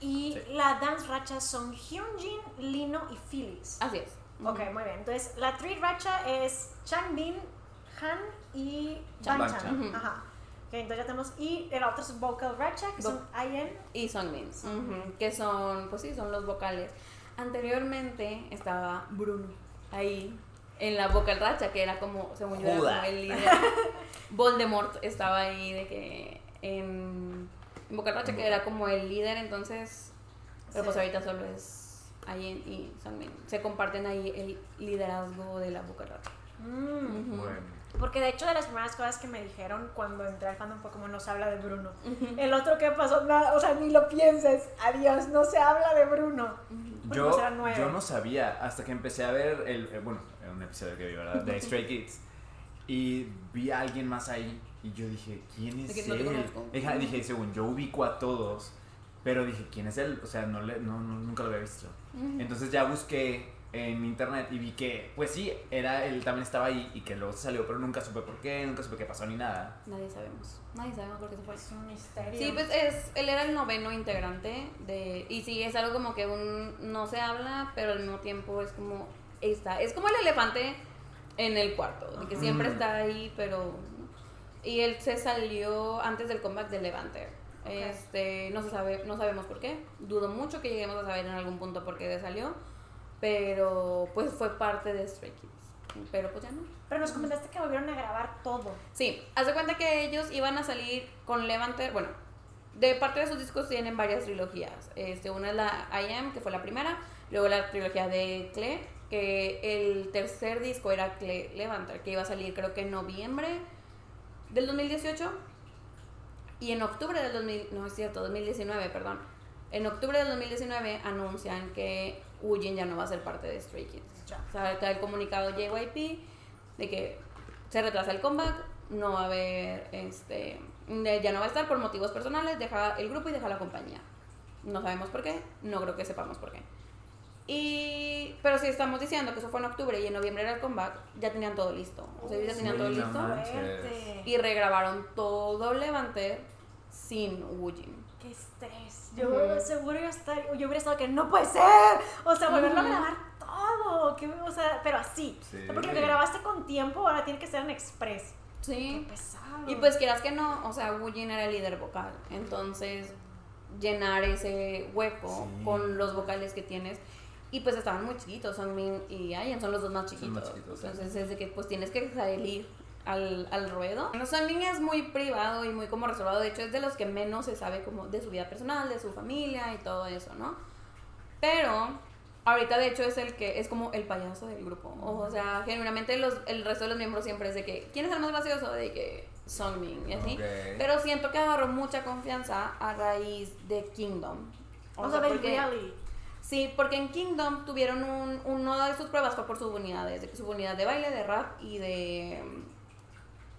Y Sí. la dance racha son Hyunjin, Lino y Phyllis. Así es. Ok, muy bien. Entonces, la three racha es Changbin, Han y Banchan. Ajá. Ok, entonces ya tenemos. Y el otro es vocal racha, que son Ayen. Y Songmins, ujú, que son, pues sí, son los vocales. Anteriormente estaba Bruno ahí en la vocal racha, que era como, según yo, era como el líder. Voldemort estaba ahí de que en, en vocal racha, que era como el líder, entonces, pero pues Sí. ahorita solo es Ayen y Songmin. Se comparten ahí el liderazgo de la vocal racha. Mm. Bueno. Porque de hecho de las primeras cosas que me dijeron cuando entré al fandom fue como no se habla de Bruno. El otro que pasó, nada, o sea, ni lo pienses. Adiós, no se habla de Bruno. Yo, pues nueve. yo no sabía hasta que empecé a ver el, eh, bueno, un episodio que vi, ¿verdad? De Stray Kids. Y vi a alguien más ahí y yo dije, ¿quién es que él? dije, según yo ubico a todos, pero dije, ¿quién es él? O sea, no, le, no, no- nunca lo había visto. Entonces ya busqué en internet y vi que, pues sí, era él también estaba ahí y que luego se salió, pero nunca supe por qué, nunca supe qué pasó ni nada. Nadie sabemos. Nadie sabemos por qué se fue. Es un misterio. Sí, pues es, él era el noveno integrante de, y sí, es algo como que un, no se habla, pero al mismo tiempo es como, está, es como el elefante en el cuarto, de que siempre está ahí, pero, y él se salió antes del comeback de Este, no se sabe, no sabemos por qué, dudo mucho que lleguemos a saber en algún punto por qué salió, pero pues fue parte de Stray Kids, pero pues ya no. Pero nos comentaste que volvieron a grabar todo. Sí, haz de cuenta que ellos iban a salir con Levanter, bueno, de parte de sus discos tienen varias trilogías. Este, una es la I Am, que fue la primera, luego la trilogía de Cle, que el tercer disco era Cle Levanter, que iba a salir creo que en noviembre del 2018 y en octubre del 2000, no es cierto, 2019, perdón. En octubre del 2019 anuncian que Ujin ya no va a ser parte de Stray Kids. Ya. O sea, el comunicado JYP de que se retrasa el comeback, no va a haber, este, ya no va a estar por motivos personales, deja el grupo y deja la compañía. No sabemos por qué, no creo que sepamos por qué. Y, pero si estamos diciendo que eso fue en octubre y en noviembre era el comeback, ya tenían todo listo. O sea, ya tenían Sí, todo no listo. manches. Fuerte. Y regrabaron todo Levanter sin Woojin. Qué estrés. Yo Ujú. seguro yo, estar- yo hubiera estado que no puede ser. O sea, volverlo a grabar todo. Que, o sea, pero así. Sí. O sea, porque lo que grabaste con tiempo ahora tiene que ser en express. Qué Sí. pesado. Y pues quieras que no, o sea, Woojin era el líder vocal. Entonces, llenar ese hueco Sí. con los vocales que tienes. Y pues estaban muy chiquitos, Songmin y Ayan son los dos más Son chiquitos. más chiquitos, sí. Entonces es de que pues tienes que salir al, al ruedo. Bueno, Songmin es muy privado y muy como reservado. De hecho, es de los que menos se sabe como de su vida personal, de su familia y todo eso, ¿no? Pero ahorita de hecho es el que es como el payaso del grupo. O sea, genuinamente los, el resto de los miembros siempre es de que, ¿quién es el más gracioso? De que Songmin y así. Ok. Pero siento que agarró mucha confianza a raíz de Kingdom. O, sea, del porque- reality. Sí, porque en Kingdom tuvieron un, una de sus pruebas fue por subunidades, de subunidad de baile, de rap y de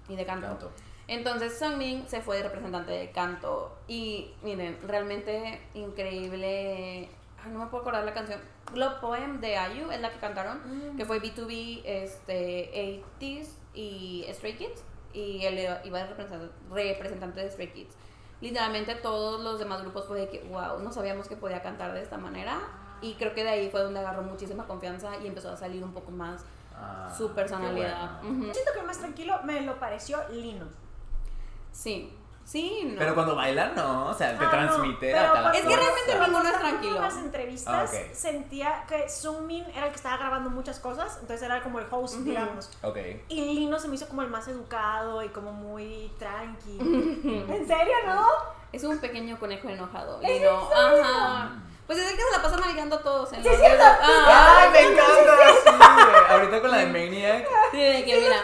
y de canto. Canto. Entonces Sungmin se fue de representante de canto y miren, realmente increíble. Ay, no me puedo acordar la canción. Globe Poem de IU es la que cantaron, Mm. que fue B2B, este, 80s y Stray Kids y él iba de representante, representante de Stray Kids. Literalmente todos los demás grupos fue de que, wow, no sabíamos que podía cantar de esta manera. Y creo que de ahí fue donde agarró muchísima confianza y empezó a salir un poco más Ah, su personalidad. bueno. Ujú. Siento que más tranquilo me lo pareció Lino. Sí, sí, no. Pero cuando bailan, no, o sea, te Ah, no, transmite pero hasta la Es que realmente ninguno es tranquilo. En las entrevistas Ah, sentía que Sungmin era el que estaba grabando muchas cosas, entonces era como el host, digamos. Ok. Y Lino se me hizo como el más educado y como muy tranqui. ¿En serio, no? Es un pequeño conejo enojado. ¿Es Y en no, serio? ajá. Pues es el que se la pasa navegando a todos en Sí, los sí, Ah, ¡Ay, me encanta! Sí. Ahorita con la de Maniac. sí, de que mira.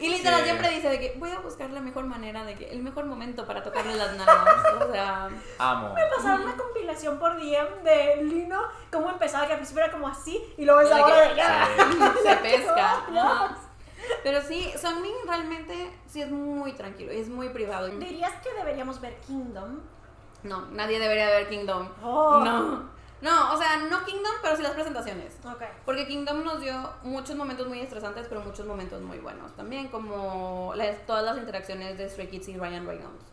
Y literal Sí. siempre dice de que voy a buscar la mejor manera de que el mejor momento para tocarle las nalgas. O sea, Amo. Pasaron una compilación por DM de Lino, cómo empezaba, que al principio era como así, y luego es De ahora que- de ya. se pesca. No. Pero sí, Songmin realmente sí es muy tranquilo y es muy privado. ¿Dirías que deberíamos ver Kingdom? No, nadie debería ver Kingdom. Oh. No. No, o sea, no Kingdom, pero sí las presentaciones. Ok. Porque Kingdom nos dio muchos momentos muy estresantes, pero muchos momentos muy buenos. También como las- todas las interacciones de Stray Kids y Ryan Reynolds.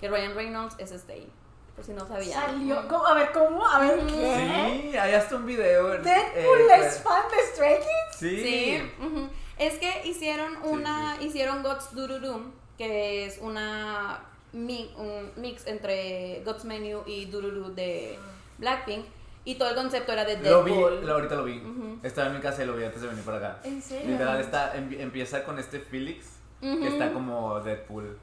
Que Ryan Reynolds es Stay, por si no sabían. Salió. ¿cómo? A ver, ¿cómo? A ver, ¿qué? Sí, hay hasta un video. Deadpool eh, es fan de Stray Kids. Sí. Es que hicieron una, hicieron God's Dururum, que es una mi- un mix entre God's Menu y Dururu de Blackpink. Y todo el concepto era de Lo vi, Deadpool. lo- ahorita lo vi. Ujú. Estaba en mi casa y lo vi antes de venir para acá. ¿En serio? Literal, está, em- empieza con este Felix, que está como Deadpool.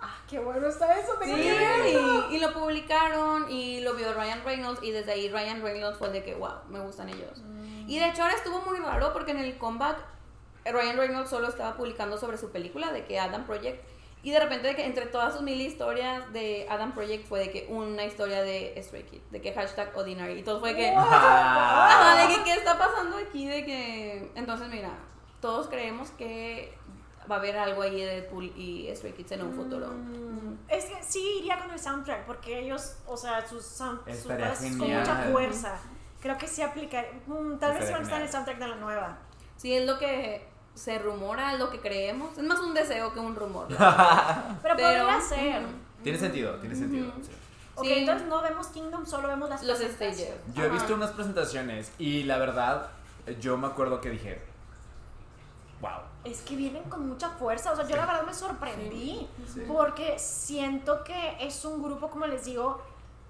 Ah, qué bueno está eso, tengo Sí, que verlo. y, y lo publicaron y lo vio Ryan Reynolds y desde ahí Ryan Reynolds fue de que, wow, me gustan ellos. Y de hecho ahora estuvo muy raro porque en el comeback Ryan Reynolds solo estaba publicando sobre su película de que Adam Project y de repente de que entre todas sus mil historias de Adam Project fue de que una historia de Stray Kids, de que hashtag ordinary y todo fue que Ajá, de que qué está pasando aquí de que entonces mira, todos creemos que va a haber algo ahí de Deadpool y Stray Kids en un futuro. Mm, Es que sí iría con el soundtrack, porque ellos, o sea, sus sound, sus Estaría rolas con mucha fuerza. Creo que sí aplica. mm, tal vez Estaría sí van a estar en el soundtrack de la nueva. Sí, es lo que se rumora, lo que creemos. Es más un deseo que un rumor. Pero, podría ser. Tiene sentido, tiene sentido. Sí. Ok, Sí. entonces no vemos Kingdom, solo vemos las Los presentaciones. stages. Yo he visto unas presentaciones y la verdad, yo me acuerdo que dije, wow. Es que vienen con mucha fuerza. O sea, yo la verdad me sorprendí. Sí. Porque siento que es un grupo, como les digo,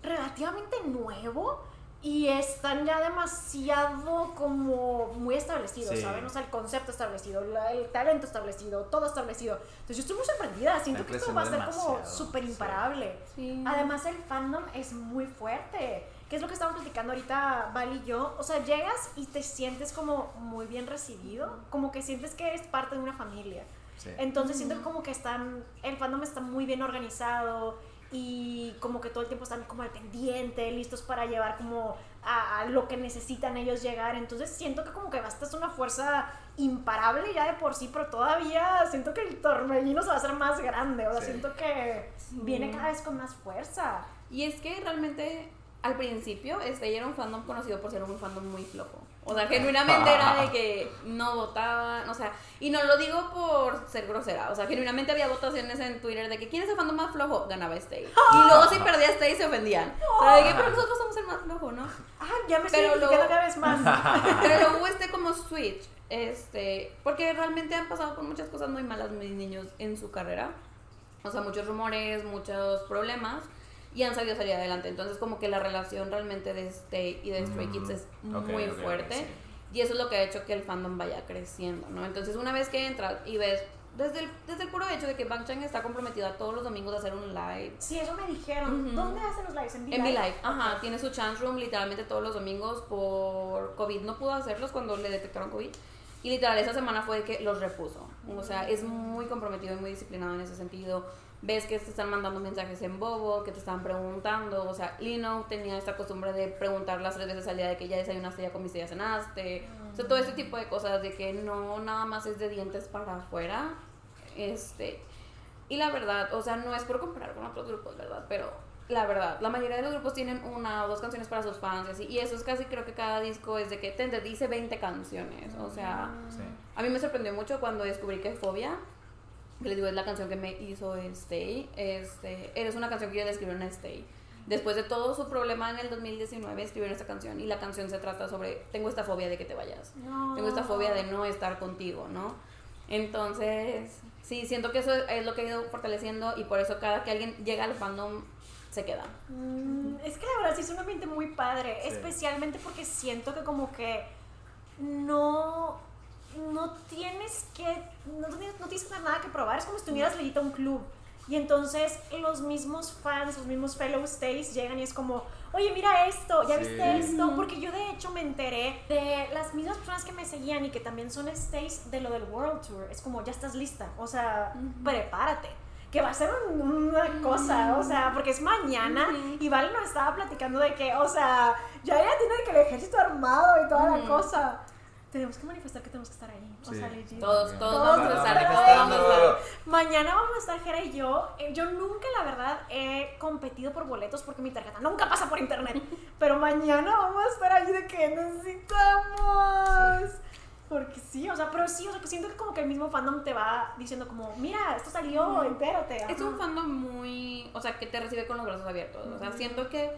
relativamente nuevo. Y están ya demasiado como muy establecidos, Sí. ¿saben? O sea, el concepto establecido, la- el talento establecido, todo establecido. Entonces yo estoy muy sorprendida. Siento que esto va a ser como súper sí. imparable. Sí. Además, el fandom es muy fuerte. Que es lo que estamos platicando ahorita, Val y yo. O sea, llegas y te sientes como muy bien recibido. Como que sientes que eres parte de una familia. Sí. Entonces siento que como que están, el fandom está muy bien organizado y como que todo el tiempo están como al pendiente, listos para llevar como a, a lo que necesitan ellos llegar. Entonces siento que como que bastas una fuerza imparable ya de por sí, pero todavía siento que el torbellino se va a hacer más grande. O sea, Sí. siento que viene cada vez con más fuerza. Y es que realmente al principio este era un fandom conocido por ser un fandom muy flojo. O sea, genuinamente era de que no votaban, o sea, y no lo digo por ser grosera, o sea, genuinamente había votaciones en Twitter de que quién es el fandom más flojo, ganaba Stay. Y luego si perdía Stay se ofendían. O sea, de que pero nosotros somos el más flojo, ¿no? Ah, ya me estoy Pero lo- cada vez más. Pero luego hubo este como switch, este, porque realmente han pasado por muchas cosas muy malas mis niños en su carrera. O sea, muchos rumores, muchos problemas y han sabido salir adelante. Entonces, como que la relación realmente de Stay y de Stray Kids es Mm, ok, muy fuerte. sí. Y eso es lo que ha hecho que el fandom vaya creciendo, ¿no? Entonces, una vez que entras y ves, desde el, desde el puro hecho de que Bang Chan está comprometido a todos los domingos a hacer un live, Sí, eso me dijeron. ¿Dónde hacen los lives? En en V-Live? V-Live, ajá, tiene su chance room literalmente todos los domingos por COVID. No pudo hacerlos cuando le detectaron COVID. Y literal, esa semana fue que los repuso. O sea, es muy comprometido y muy disciplinado en ese sentido. Ves que te están mandando mensajes en bobo, que te están preguntando. O sea, Lino tenía esta costumbre de preguntar las tres veces al día de que ya desayunaste, ya comiste, ya cenaste. O sea, todo este tipo de cosas de que no nada más es de dientes para afuera. Este, y la verdad, o sea, no es por comparar con otros grupos, ¿verdad? Pero la verdad, la mayoría de los grupos tienen una o dos canciones para sus fans y así. Y eso es casi, creo que cada disco es de que te dice 20 canciones. O sea, Sí. a mí me sorprendió mucho cuando descubrí que Fobia, que les digo, es la canción que me hizo Stay, este, eres una canción que yo le escribí en Stay. Después de todo su problema en el 2019, escribieron esta canción y la canción se trata sobre, tengo esta fobia de que te vayas. No. Tengo esta fobia de no estar contigo, ¿no? Entonces, sí, siento que eso es lo que ha ido fortaleciendo y por eso cada que alguien llega al fandom se queda. Mm, Es que la verdad sí es un ambiente muy padre, Sí. especialmente porque siento que como que no, no tienes que, no tienes, no tienes que tener nada que probar, es como si tuvieras leído un club. Y entonces los mismos fans, los mismos fellow stays llegan y es como, oye, mira esto, ¿ya Sí. viste esto? Porque yo de hecho me enteré de las mismas personas que me seguían y que también son stays de lo del World Tour. Es como, ya estás lista, o sea, prepárate. Que va a ser un- una cosa, o sea, porque es mañana y Vale nos estaba platicando de que, o sea, ya ella tiene que el ejército armado y toda la cosa. Tenemos que manifestar que tenemos que estar ahí. O Sí. sea, legit. Todos, todos Todos vamos a estar, estamos todos vamos a estar. Mañana vamos a estar Jera y yo. Eh, Yo nunca, la verdad, he competido por boletos porque mi tarjeta nunca pasa por internet. Pero mañana vamos a estar ahí de que necesitamos. Porque sí, o sea, pero sí, o sea, que siento que como que el mismo fandom te va diciendo como, mira, esto salió, entérate. Es un fandom muy, o sea, que te recibe con los brazos abiertos. O sea, siento que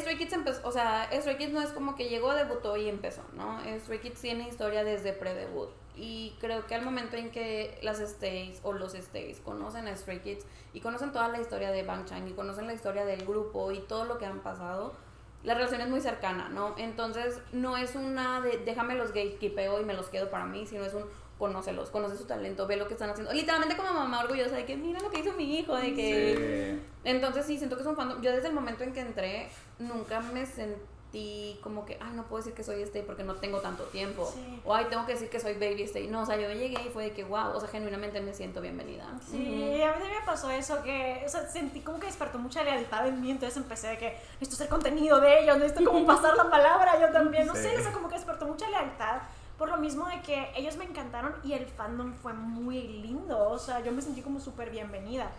Stray Kids empezó, o sea, Stray Kids no es como que llegó, debutó y empezó, ¿no? Stray Kids tiene historia desde pre-debut. Y creo que al momento en que las Stays o los Stays conocen a Stray Kids y conocen toda la historia de Bang Chan y conocen la historia del grupo y todo lo que han pasado, la relación es muy cercana, ¿no? Entonces no es una de déjame los gatekeepeo y me los quedo para mí, sino es un conócelos, conoce su talento, ve lo que están haciendo. Literalmente como mamá orgullosa de que mira lo que hizo mi hijo, de que... Sí. Entonces sí, siento que es un fandom. Yo desde el momento en que entré, nunca me sentí como que, ay, no puedo decir que soy Stay porque no tengo tanto tiempo. Sí. O ay, tengo que decir que soy Baby Stay. No, o sea, yo llegué y fue de que, wow, o sea, genuinamente me siento bienvenida. Sí, a mí también me pasó eso, que o sea, sentí como que despertó mucha lealtad en mí, entonces empecé de que necesito hacer contenido de ellos, necesito como pasar la palabra yo también, no Sí. sé, o sea, como que despertó mucha lealtad, por lo mismo de que ellos me encantaron y el fandom fue muy lindo, o sea, yo me sentí como súper bienvenida.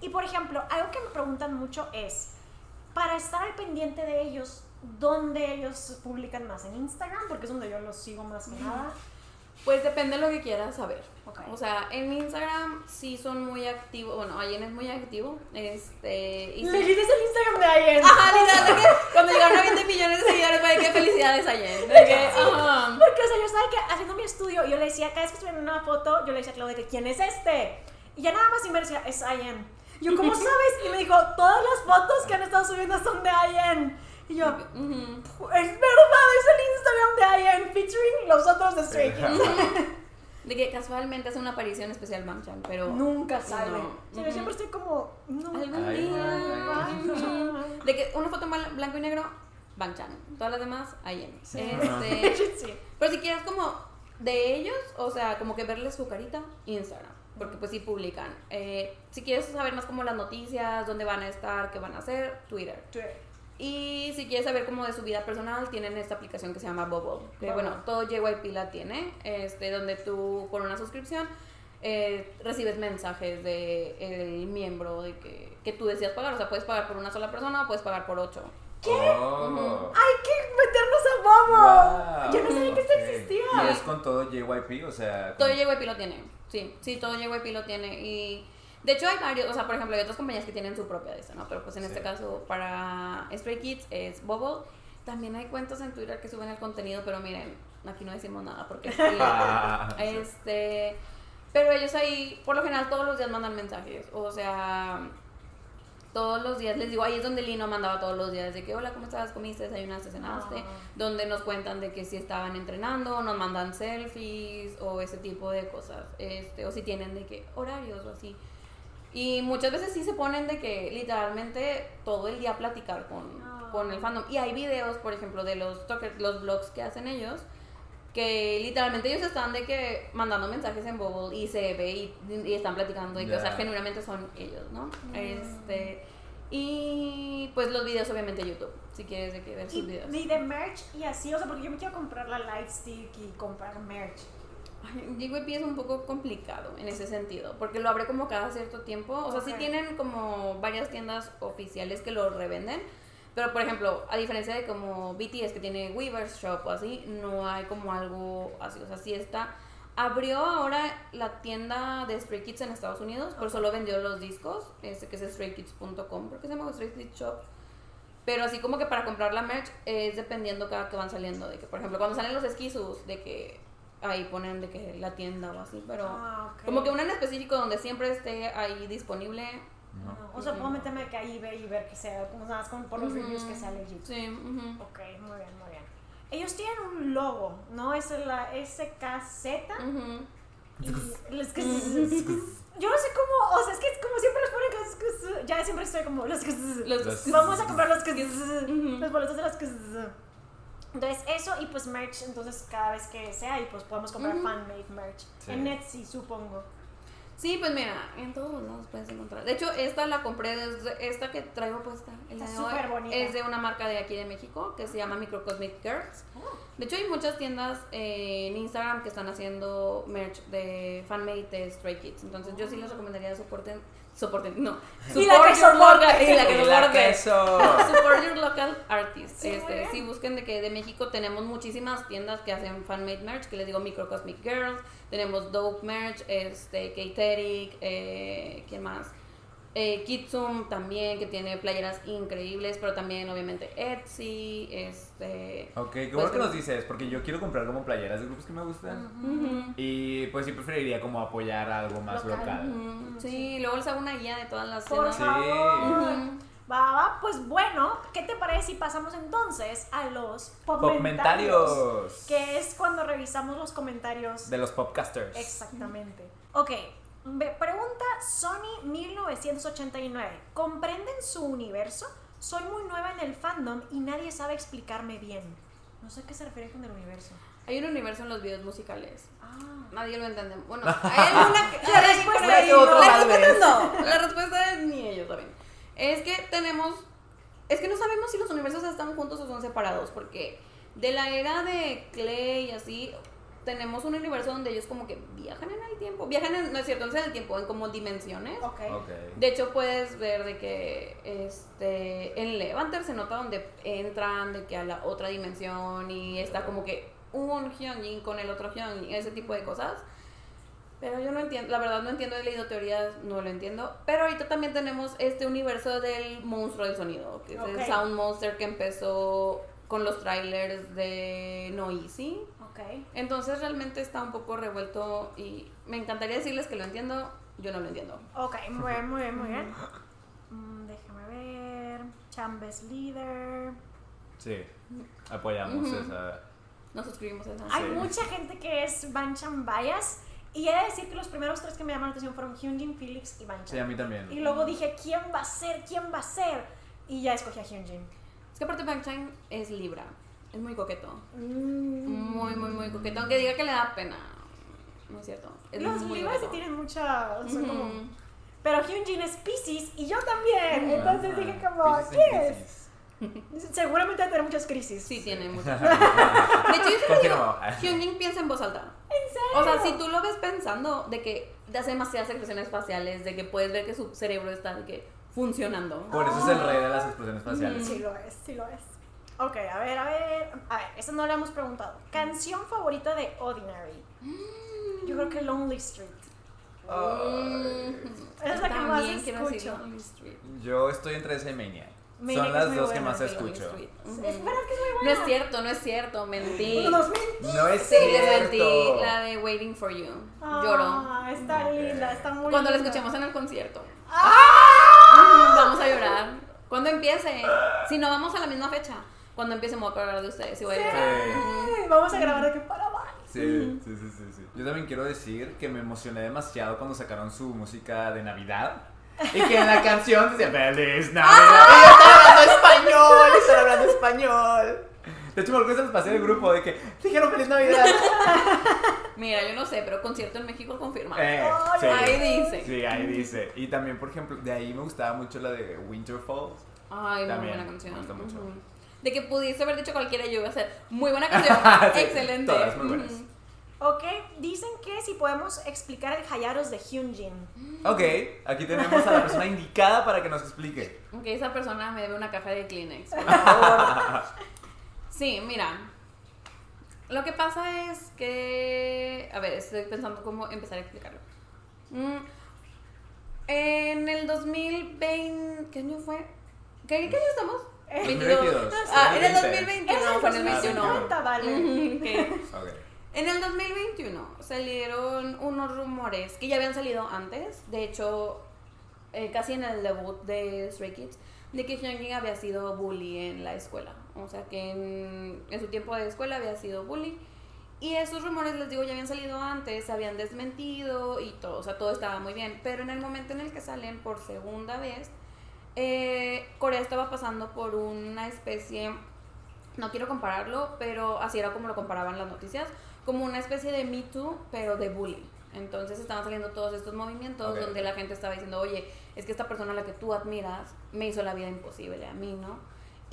Y por ejemplo, algo que me preguntan mucho es, para estar al pendiente de ellos, ¿dónde ellos publican más? ¿En Instagram? Porque es donde yo los sigo más que nada. Pues depende de lo que quieras saber. Ok. O sea, en Instagram sí son muy activos. Bueno, Ayen es muy activo. Este. Y sí- Legit es el Instagram de Ayen. Ajá, literal, que cuando llegaron a 20 millones de seguidores, fue que felicidades Ayen. De que, ajá. Porque, o sea, yo estaba que haciendo mi estudio, yo le decía, cada vez que subían una foto, yo le decía a Claudia que quién es este. Y ya nada más y me decía, es Ayen. Yo, ¿cómo sabes? Y me dijo, todas las fotos que han estado subiendo son de Ayen. Y yo, es verdad, es el Instagram de Ayen, featuring los otros de Stray Kids. De que casualmente hace una aparición especial Bangchan, pero. Nunca sale. No. O sea, yo Ujú. siempre estoy como, no. Algún Ay, día. ay. De que una foto en blan- blanco y negro, Bangchan. Todas las demás, Ayen. Sí. Este. Sí. Pero si quieres como de ellos, o sea, como que verles su carita, Instagram. Porque pues sí publican. Eh, si quieres saber más como las noticias, dónde van a estar, qué van a hacer, Twitter. Y si quieres saber como de su vida personal, tienen esta aplicación que se llama Bubble. Que Bubble. bueno, todo JYP la tiene, este, donde tú por una suscripción eh, recibes mensajes de el miembro de que, que tú decías pagar. O sea, puedes pagar por una sola persona o puedes pagar por ocho. Oh. Hay que meternos a Bobo. Wow, Yo no sabía que esto existía. Y es con todo JYP, o sea. Todo con- JYP lo tiene, sí, sí, todo JYP lo tiene y de hecho hay varios, o sea, por ejemplo, hay otras compañías que tienen su propia de esta, ¿no? Pero pues en Sí. este caso para Stray Kids es Bubble. También hay cuentas en Twitter que suben el contenido, pero miren, aquí no decimos nada porque. Ah, sí. este, pero ellos ahí por lo general todos los días mandan mensajes, o sea, todos los días les digo, ahí es donde Lino mandaba todos los días de que hola, ¿cómo estás? ¿Comiste? ¿Desayunaste? ¿Cenaste? Ah. donde nos cuentan de que si estaban entrenando, nos mandan selfies o ese tipo de cosas, este, o si tienen de que horarios o así. Y muchas veces sí se ponen de que literalmente todo el día a platicar con, Ah. con el fandom. Y hay videos, por ejemplo, de los talker- los vlogs que hacen ellos, que literalmente ellos están de que mandando mensajes en Bubble y se ve y, y están platicando y que, o sea, genuinamente son ellos, ¿no? Este, y pues los videos obviamente YouTube, si quieres de que ver sus Y, videos. y de merch y así, o sea, porque yo me quiero comprar la Lightstick y comprar merch. JYP es un poco complicado en ese sentido, porque lo abre como cada cierto tiempo. O sea, sí tienen como varias tiendas oficiales que lo revenden, pero por ejemplo, a diferencia de como BTS que tiene Weaver's Shop o así, no hay como algo así. O sea, sí está. Abrió ahora la tienda de Stray Kids en Estados Unidos, pero solo vendió los discos, este que es straykids.com, creo que se llama Stray Kids Shop. Pero así como que para comprar la merch es dependiendo cada que van saliendo. De que, por ejemplo, cuando salen los esquisos, de que ahí ponen de que la tienda o así. Pero Ah, ok. como que una en específico donde siempre esté ahí disponible. No. No, O sea, puedo meterme que ahí ve y ver que sea, como nada más como por los Ujú. reviews que sea legit. Sí, ujú. Ok, muy bien, muy bien. Ellos tienen un logo, ¿no? Es la SKZ. Ujú. Y los que- yo no sé cómo, o sea, es que es como siempre los ponen que ya siempre estoy como los Los- Los- vamos a comprar los los boletos de los que entonces eso y pues merch entonces cada vez que sea y pues podemos comprar Ujú. fan-made merch Sí. en Etsy supongo Sí, pues mira, en todos lados puedes encontrar. De hecho, esta la compré desde esta que traigo puesta. el Está súper bonita. Es de una marca de aquí de México que se llama Microcosmic Girls. De hecho, hay muchas tiendas eh, en Instagram que están haciendo merch de fanmade de Stray Kids. Entonces, yo sí les recomendaría soporten, soporten, no, Y la que your local- y la que Y la. Support your local artists. Sí, este, sí, busquen de que de México tenemos muchísimas tiendas que hacen fan-made merch, que les digo Microcosmic Girls, tenemos Dope Merch, este, Kateric, eh, ¿quién más? Eh, Kitsum también, que tiene playeras increíbles, pero también obviamente Etsy, este... Ok, qué Pues, bueno que nos dices, porque yo quiero comprar como playeras de grupos que me gustan. Y pues sí preferiría como apoyar algo más Local. Sí, luego les hago una guía de todas las por tiendas. Sí. Ujú. va va pues bueno qué te parece si pasamos entonces a los Comentarios que es cuando revisamos los comentarios de los popcasters. Exactamente. Ok, me pregunta Sony 1989. ¿Comprenden su universo? soy muy nueva en el fandom y nadie sabe explicarme bien. No sé a qué se refiere con el universo. Hay un universo en los videos musicales. Ah. Nadie lo entiende. Bueno, hay alguna que. La respuesta es no. no. La respuesta no. La respuesta es ni ellos saben. Es que tenemos. Es que no sabemos si los universos están juntos o son separados. Porque de la era de Clay y así. Tenemos un universo donde ellos como que viajan en el tiempo. Viajan en, no es cierto, no es en el tiempo, en como dimensiones. Ok. Ok. De hecho, puedes ver de que este, en Levanter se nota donde entran de que a la otra dimensión y está como que un Hyunjin con el otro Hyunjin, ese tipo de cosas. Pero yo no entiendo, la verdad no entiendo, he leído teorías, no lo entiendo. Pero ahorita también tenemos este universo del monstruo del sonido, que es Ok. el Sound Monster que empezó con los trailers de No Easy. Ok. Entonces realmente está un poco revuelto y me encantaría decirles que lo entiendo, yo no lo entiendo. Ok, muy bien, muy bien, muy bien. Mm, déjame ver. Chambes Leader. Sí, apoyamos esa. Nos suscribimos a esa. Hay Sí. mucha gente que es Banchan Bias. Y he de decir que los primeros tres que me llamaron la atención fueron Hyunjin, Felix y Banchan. Sí, a mí también. Y luego dije, ¿quién va a ser? ¿Quién va a ser? Y ya escogí a Hyunjin. Es que aparte Bangchan es Libra, es muy coqueto. Mm. Muy, muy, muy coqueto. Aunque diga que le da pena. No es cierto. Es Los Libras sí tienen mucha... son como-. Pero Hyunjin es Pisces y yo también. Ujú. Entonces dije como, Crisis en ¿qué es? Seguramente va a tener muchas crisis. Sí, tiene mucha. De hecho, yo siempre digo, Confirmo. Hyunjin piensa en voz alta. ¿En serio? O sea, si tú lo ves pensando de que hace demasiadas expresiones faciales, de que puedes ver que su cerebro está de que funcionando. Por eso es el rey de las explosiones faciales. Sí lo es, sí lo es. Ok, a ver, a ver. A ver, eso no le hemos preguntado. Canción favorita de Ordinary. Yo creo que Lonely Street. Mm. Es la que más escucho. Yo estoy entre esa y Maniac. Maniac Son las dos que más escucho. Es verdad que es muy No buena. es cierto, no es cierto, mentí. Nos mentí. No es Sí, les cierto. mentí la de Waiting for You. Lloro. Ah, está linda, está muy Cuando la linda. escuchemos en el concierto. ¡Ah! Vamos a llorar. Cuando empiece. Si no vamos a la misma fecha. Cuando empiece me voy a acordar de ustedes y voy a llorar. Sí, Vamos a grabar de que para. Sí, sí, sí, sí, sí. Yo también quiero decir que me emocioné demasiado cuando sacaron su música de Navidad. Y que en la canción decía Feliz Navidad. Y yo estaba hablando español, estaba hablando español. De hecho, me acuerdo que se los pasé del grupo de que dijeron Feliz Navidad. Mira, yo no sé, pero concierto en México confirma. Eh, sí. Ahí dice. Sí, ahí dice. Y también, por ejemplo, de ahí me gustaba mucho la de Winter Falls. Ay, muy También, buena canción. me gusta mucho. Ujú. De que pudiese haber dicho cualquiera, yo iba a ser muy buena canción. Sí, Excelente. todas muy buenas. Ujú. Ok, dicen que si podemos explicar el Hayaros de Hyunjin. Ok, aquí tenemos a la persona indicada para que nos explique. Aunque esa persona me debe una caja de Kleenex. por favor. Sí, mira. Lo que pasa es que. A ver, estoy pensando cómo empezar a explicarlo. Mm, en el 2020. ¿Qué año fue? ¿Qué, qué año estamos? 2022. Ah, en el 2020. 2021, Es fue en el el 21. 2050, vale. En el 2021 salieron unos rumores que ya habían salido antes, de hecho, eh, casi en el debut de Stray Kids, de que Hyunjin había sido bully en la escuela. O sea, que en, en su tiempo de escuela había sido bully. Y esos rumores, les digo, ya habían salido antes, se habían desmentido y todo, o sea, todo estaba muy bien. Pero en el momento en el que salen por segunda vez, eh, Corea estaba pasando por una especie, no quiero compararlo, pero así era como lo comparaban las noticias, como una especie de Me Too, pero de bullying. Entonces estaban saliendo todos estos movimientos donde la gente estaba diciendo, oye, es que esta persona a la que tú admiras me hizo la vida imposible a mí, ¿no?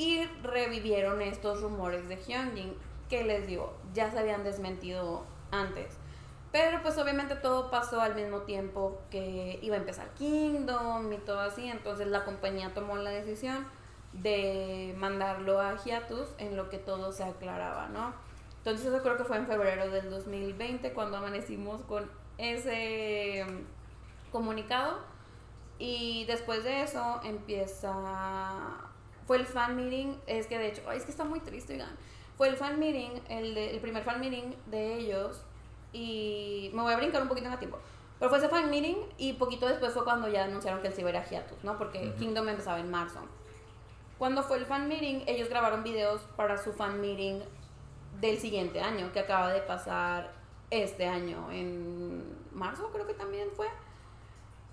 Y revivieron estos rumores de Hyunjin, que les digo, ya se habían desmentido antes. Pero pues obviamente todo pasó al mismo tiempo que iba a empezar Kingdom y todo así, entonces la compañía tomó la decisión de mandarlo a hiatus en lo que todo se aclaraba, ¿no? Entonces eso creo que fue en febrero del 2020 cuando amanecimos con ese mm, comunicado y después de eso empieza fue el fan meeting, es que de hecho, es que está muy triste, oigan. Fue el fan meeting, el, de- el primer fan meeting de ellos y me voy a brincar un poquito en el tiempo. Pero fue ese fan meeting y poquito después fue cuando ya anunciaron que él se iba a ir a hiatus, ¿no? Porque Ujú. Kingdom empezaba en marzo. Cuando fue el fan meeting, ellos grabaron videos para su fan meeting del siguiente año, que acaba de pasar este año, en marzo creo que también fue.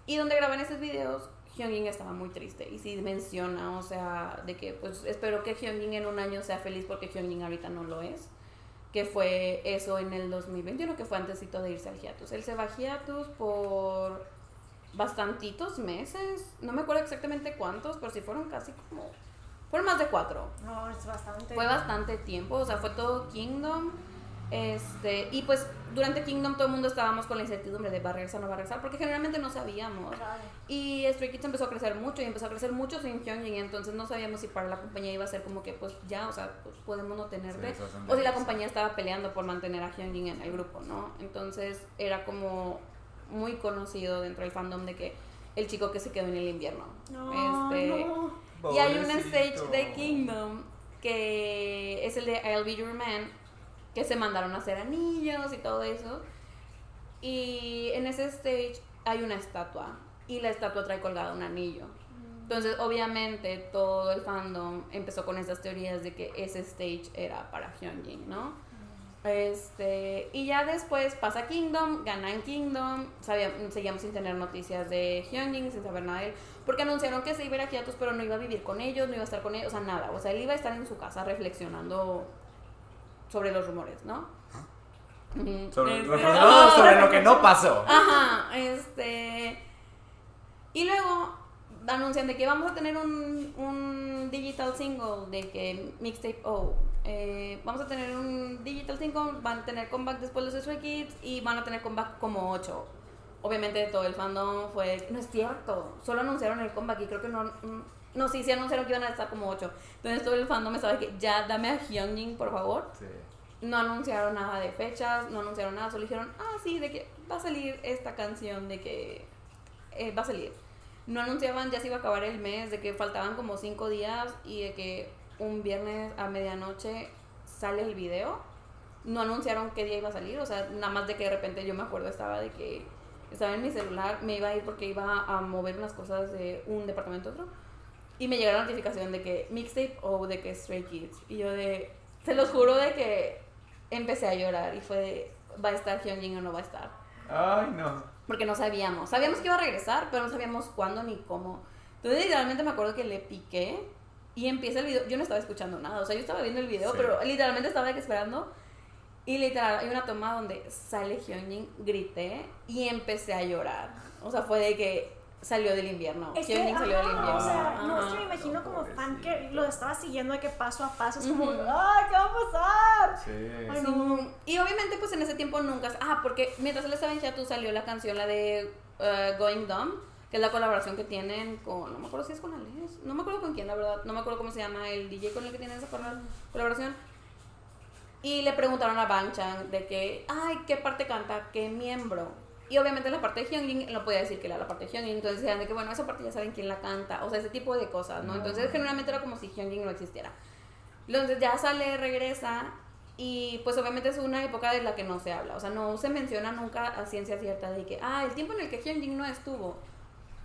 Y donde graban esos videos, Hyunjin estaba muy triste y sí menciona, o sea, de que pues espero que Hyunjin en un año sea feliz porque Hyunjin ahorita no lo es. Que fue eso en el 2021, que fue antesito de irse al hiatus. Él se va a hiatus por bastantitos meses, no me acuerdo exactamente cuántos, pero sí fueron casi como... Fueron más de cuatro. No, es bastante. Fue bastante tiempo, o sea, fue todo Kingdom. Este, y pues durante Kingdom todo el mundo estábamos con la incertidumbre de va a regresar o no va a regresar, porque generalmente no sabíamos. Claro. Y Stray Kids empezó a crecer mucho y empezó a crecer mucho sin Hyunjin, entonces no sabíamos si para la compañía iba a ser como que pues ya, o sea, pues podemos no tenerte. Sí, o si la compañía estaba peleando por mantener a Hyunjin en el grupo, ¿no? Entonces era como muy conocido dentro del fandom de que el chico que se quedó en el invierno. No, Este, no. y hay un stage de Kingdom que es el de I'll Be Your Man, que se mandaron a hacer anillos y todo eso. Y en ese stage hay una estatua y la estatua trae colgado un anillo. Entonces, obviamente, todo el fandom empezó con esas teorías de que ese stage era para Hyunjin, ¿no? Este, y ya después pasa Kingdom, gana en Kingdom, sabíamos, seguíamos sin tener noticias de Hyunjin, sin saber nada de él, porque anunciaron que se iba a ir a Hiatus, pero no iba a vivir con ellos, no iba a estar con ellos, o sea, nada, o sea, él iba a estar en su casa reflexionando sobre los rumores, ¿no? Sobre, Este- reflexionando sobre lo que no pasó. Ajá, este. Y luego anuncian de que vamos a tener un, un digital single, de que mixtape O. eh, vamos a tener un digital single, van a tener comeback después de los Stray Kids y van a tener comeback como 8. Obviamente todo el fandom fue, no es cierto, solo anunciaron el comeback y creo que no, mm, no, sí, sí anunciaron que iban a estar como 8. Entonces todo el fandom estaba de que ya dame a Hyunjin, por favor. Sí. No anunciaron nada de fechas, no anunciaron nada, solo dijeron, ah, sí, de que va a salir esta canción, de que eh, va a salir. No anunciaban, ya se iba a acabar el mes, de que faltaban como cinco días y de que un viernes a medianoche sale el video. No anunciaron qué día iba a salir, o sea, nada más de que de repente yo me acuerdo estaba de que estaba en mi celular, me iba a ir porque iba a mover unas cosas de un departamento a otro. Y me llegó la notificación de que mixtape o de que Stray Kids. Y yo de, se los juro de que empecé a llorar y fue de, ¿va a estar Hyunjin o no va a estar? Ay, no. Porque no sabíamos. Sabíamos que iba a regresar, pero no sabíamos cuándo ni cómo. Entonces literalmente me acuerdo que le piqué y empieza el video. Yo no estaba escuchando nada, o sea, yo estaba viendo el video, Sí. pero literalmente estaba esperando. Y literal, hay una toma donde sale Hyunjin, grité y empecé a llorar. O sea, fue de que salió del invierno. Es que, salió del ajá, invierno. o sea, no, es Ajá. que me imagino como fan que lo estaba siguiendo de que paso a paso, es como, Ujú. ¡ay, qué va a pasar! Sí. Ay, Sí. no. Y obviamente pues en ese tiempo nunca... Ah, porque mientras él estaba en Hiatus salió la canción, la de eh, Going Dumb, que es la colaboración que tienen con... No me acuerdo si es con Alex, no me acuerdo con quién, la verdad. No me acuerdo cómo se llama el DJ con el que tienen esa colab- colaboración. Y le preguntaron a Bang Chan de que, ay, ¿qué parte canta? ¿Qué miembro? Y obviamente la parte de Hyunjin, no podía decir que era la parte de Hyunjin, entonces decían de que, bueno, esa parte ya saben quién la canta, o sea, ese tipo de cosas, ¿no? Entonces generalmente era como si Hyunjin no existiera. Entonces ya sale, regresa y pues obviamente es una época de la que no se habla, o sea, no se menciona nunca a ciencia cierta de que, ah, el tiempo en el que Hyunjin no estuvo.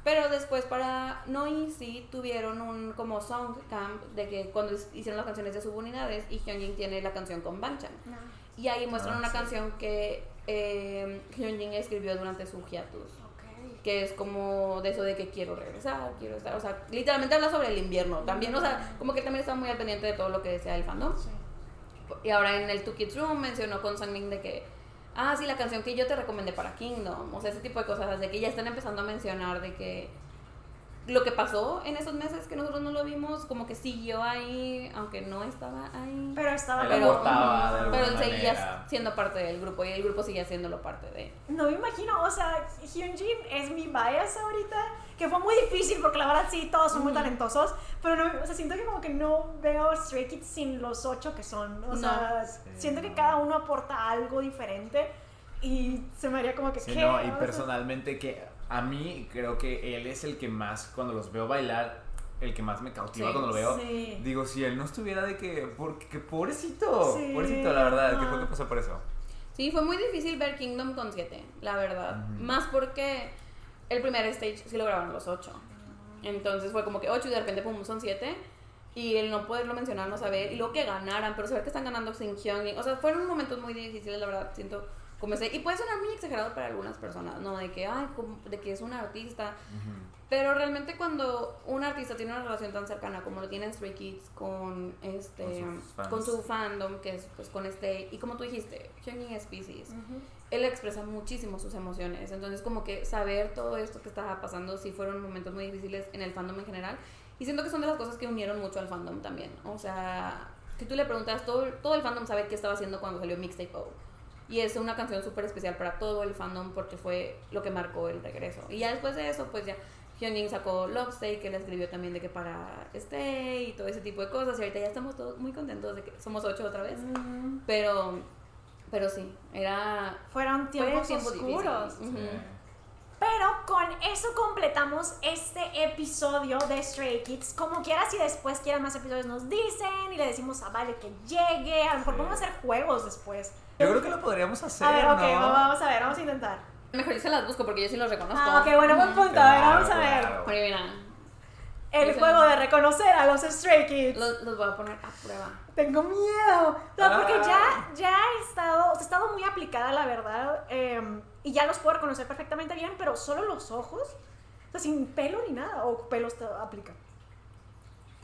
Pero después para No Easy tuvieron un como song camp de que cuando hicieron las canciones de subunidades y Hyunjin tiene la canción con Bangchan. No. Y ahí muestran Ah, una sí. canción que eh, Hyunjin escribió durante su hiatus. Que es como de eso de que quiero regresar, quiero estar. O sea, literalmente habla sobre el invierno. También, o sea, como que también está muy al pendiente de todo lo que decía el fandom. Sí. Y ahora en el Two Kids Room mencionó con Sangmin de que, ah, sí, la canción que yo te recomendé para Kingdom. O sea, ese tipo de cosas. De que ya están empezando a mencionar de que lo que pasó en esos meses que nosotros no lo vimos, como que siguió ahí, aunque no estaba ahí. Pero estaba Él Pero, de alguna pero él seguía manera. siendo parte del grupo y el grupo seguía siéndolo parte de. No me imagino, o sea, Hyunjin es mi bias ahorita, que fue muy difícil porque la verdad sí, todos son muy Ujú. talentosos, pero no, o sea, siento que como que no veo a Stray Kids sin los ocho que son, o No. sea, Sí, siento que no. cada uno aporta algo diferente y se me haría como que, Sí, ¿qué? no, y personalmente que a mí creo que él es el que más, cuando los veo bailar, el que más me cautiva Sí, cuando lo veo. sí. Digo, si él no estuviera de que, porque pobrecito, Sí, pobrecito, la verdad, ¿qué fue que pasó por eso? Sí, fue muy difícil ver Kingdom con 7, la verdad. Ujú. Más porque el primer stage sí lo grabaron los 8. Entonces fue como que 8 y de repente pum, son 7. Y el no poderlo mencionar, no saber. Y luego que ganaran, pero saber que están ganando sin. O sea, fueron momentos muy difíciles, la verdad. Siento ese, y puede sonar muy exagerado para algunas personas, ¿no? De que, ay, de que es un artista, Ujú. pero realmente cuando un artista tiene una relación tan cercana como lo tiene Stray Kids con este Con con su fandom, que es pues con este, y como tú dijiste, Hyunjin es Pisces, Ujú. él expresa muchísimo sus emociones, entonces como que saber todo esto que estaba pasando sí fueron momentos muy difíciles en el fandom en general, y siento que son de las cosas que unieron mucho al fandom también, o sea, que tú le preguntas, todo, todo el fandom sabe qué estaba haciendo cuando salió Mixtape O. Y es una canción súper especial para todo el fandom porque fue lo que marcó el regreso. Y ya después de eso, pues ya Hyunjin sacó Love Stay, que le escribió también de que para Stay y todo ese tipo de cosas. Y ahorita ya estamos todos muy contentos de que somos ocho otra vez. Pero, pero sí, era... Fueron tiempos tiempo oscuros. Sí. Pero con eso completamos este episodio de Stray Kids. Como quieras, si después quieren más episodios, nos dicen y le decimos a Vale que llegue. A lo mejor Sí. podemos hacer juegos después. Yo creo que lo podríamos hacer, a ver, ok, ¿no? vamos a ver, vamos a intentar. Mejor yo se las busco porque yo sí los reconozco. Ah, ok, bueno, buen punto. A ver, vamos a ver. claro. El juego de reconocer a los Stray Kids. los, los voy a poner a prueba. Tengo miedo. No, porque ya, Ah. ya he estado, o sea, he estado muy aplicada, la verdad. eh, y ya los puedo reconocer perfectamente bien, pero solo los ojos. O sea, sin pelo ni nada. O pelos aplica.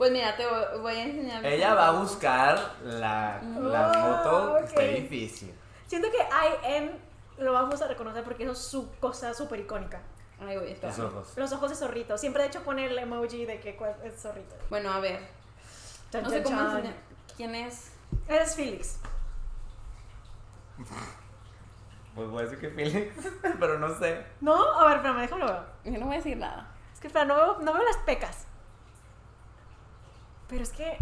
Pues mira, te voy, a enseñar. Ella va a buscar la, la Oh, foto. ok. Está difícil. Siento que IN lo vamos a reconocer porque eso es su cosa súper icónica. Ay, voy, espera. Los ojos. Los ojos de zorrito. Siempre de hecho pone el emoji de que es zorrito. Bueno, a ver. Chan, No sé chan, cómo chan. enseñar. ¿Quién es? Es Felix. Pues voy a decir que Felix, pero no sé. ¿No? A ver, espérame, déjame lo veo. Yo no voy a decir nada. Es que espera, no veo, no veo las pecas. Pero es que.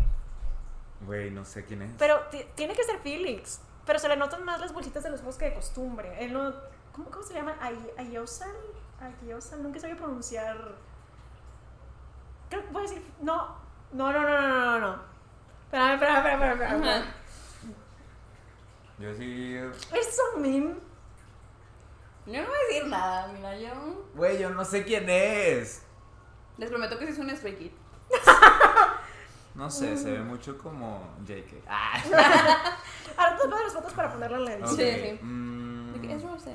Güey, no sé quién es. Pero ti- tiene que ser Felix. Pero se le notan más las bolsitas de los ojos que de costumbre. Él no. ¿Cómo, cómo se llama? Ay- Ayosal. Ayosal. Nunca sabía pronunciar. Creo que voy a decir. No. No, no, no, no, no, no. Espérame, espérame, espérame, espérame. espérame. Ajá. Yo sí. Es Songmin. Yo no voy a decir nada, mira, yo. Güey, yo no sé quién es. Les prometo que sí es un Stray Kid. No sé, se ve mucho como JK. Ah. Ahora te pongo las fotos para ponerla en la edición. Sí, sí. mm, ¿De qué es Rosé?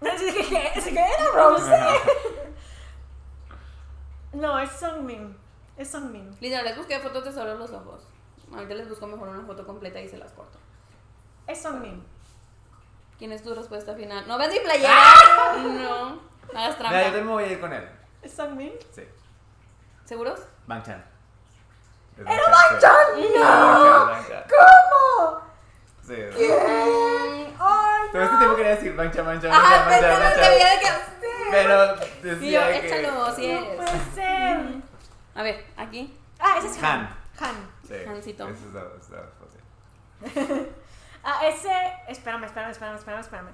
Así que, era Rose. No, es Songmin. Es Songmin. Literal, les busqué fotos de solo los ojos. Ahorita les busco mejor una foto completa y se las corto. Es Songmin. ¿Quién es tu respuesta final? ¡No ves mi playera! No. No hagas Mira, yo trampa. también me voy a ir con él. ¿Es Songmin? Sí. ¿Seguros? Bang Chan. Es ¡Era! Sí, ¡No! ¿Cómo? Sí. ¿Qué? ¡Ay, Todo este tiempo quería decir Bang Chan, Bang Ajá, Bang pero no Bang te de que. Pero Y yo, decía que... échalo, sí No es. puede ser. A ver, aquí. Ah, ese es Han. Han. Han. Sí, Hansito. esa es la, es la. Ah, ese. Espérame, espérame, espérame, espérame, espérame.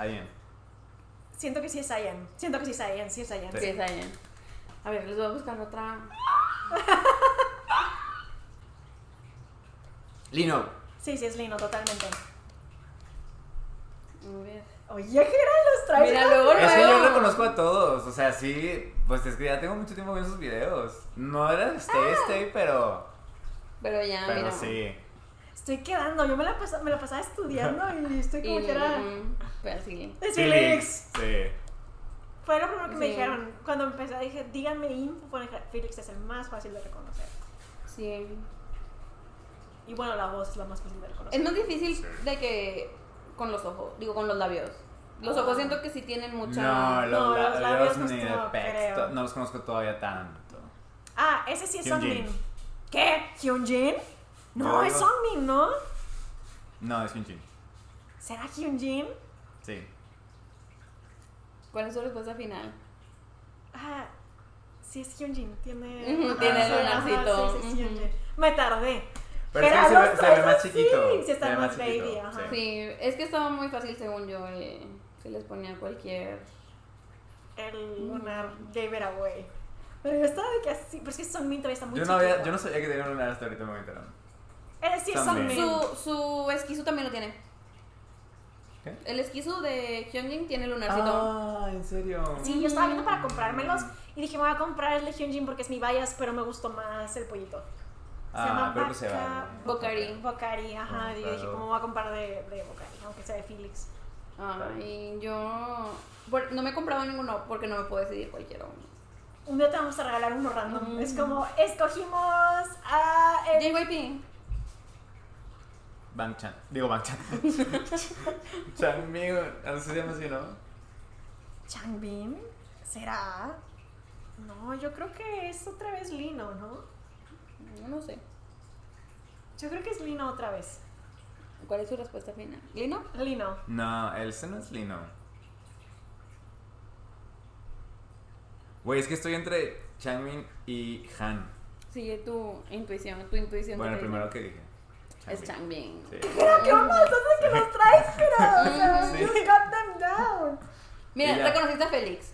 Bien. Siento que sí es Ayan. Siento que sí es Ayan, sí es Ayan. Sí. Sí, está bien. A ver, les voy a buscar otra. Lino. Sí, sí es Lino, totalmente. A ver. Oye, ¿qué eran los trajes? Mira, luego, Es que yo luego. reconozco a todos, o sea, sí, pues es que ya tengo mucho tiempo viendo sus videos. No era Stay Stay, pero, Pero ya, pero mira. sí. Estoy quedando. Yo me la, pas- me la pasaba estudiando y estoy como Y, que era. Pero sí. Es Felix. Sí. Fue lo primero que me Sí. dijeron. Cuando empecé, dije, díganme info. Fue Felix es el más fácil de reconocer. Sí. Y bueno, la voz es la más fácil de reconocer. Es más difícil Sí. de que con los ojos, digo con los labios. Los ojos siento que sí tienen mucha. No, No, los, los labios labios ni no de pex, creo. no los conozco todavía tanto. Ah, ese sí es. Songmin. ¿Qué? ¿Hyunjin? No, es Songmin, ¿no? No, es Hyunjin. ¿Será Hyunjin? Sí. ¿Cuál es su respuesta final? Ah, sí es Hyunjin. Tiene. Ujú, Ajá, tiene sí, el lunarcito. Sí, sí, es Ujú. Hyunjin. Me tardé. Pero es que Pero se se ve más sí, chiquito. sí se están ve más chiquito, baby, ajá. Sí, es que estaba muy fácil según yo. eh, si les ponía cualquier. El lunar gave it away. Pero yo estaba de que así. Pero es que Songmin todavía está muy Yo no, había, chiquito. yo no sabía que tenía un lunar hasta ahorita me enteraron. Él sí es Songmin. Songmin. Su, su esquizo también lo tiene. ¿Qué? El esquizo de Hyunjin tiene lunarcito. Ah, ¿en serio? Sí, yo estaba viendo para comprármelos y dije, me voy a comprar el de Hyunjin porque es mi bias, pero me gustó más el pollito. Se Ah, llama pero pues se va. Bocari. Bocari, ajá. Ah, y yo dije. ¿cómo voy a comprar de, de Bocari? Aunque sea de Felix. Ay, yo por- no me he comprado ninguno porque no me puedo decidir cualquiera uno. Un día te vamos a regalar uno random. Mm. Es como, escogimos a... el- JYP. Bang Chan. Digo Bang Chan. Chan mío. No sé si se llama así, ¿no? Changbin. ¿Será? No, yo creo que es otra vez Lino, ¿no? No, no sé. Yo creo que es Lino otra vez. ¿Cuál es su respuesta final? ¿Lino? Lino. No, el ese no es Lino. Güey, es que estoy entre Changmin y Han. Sigue tu intuición, tu intuición. Bueno, primero que dije. Es Changbin. Sí. Mira, qué mamazos que nos traes, pero, o sea, Sí. you got them down. Mira, reconociste a Félix.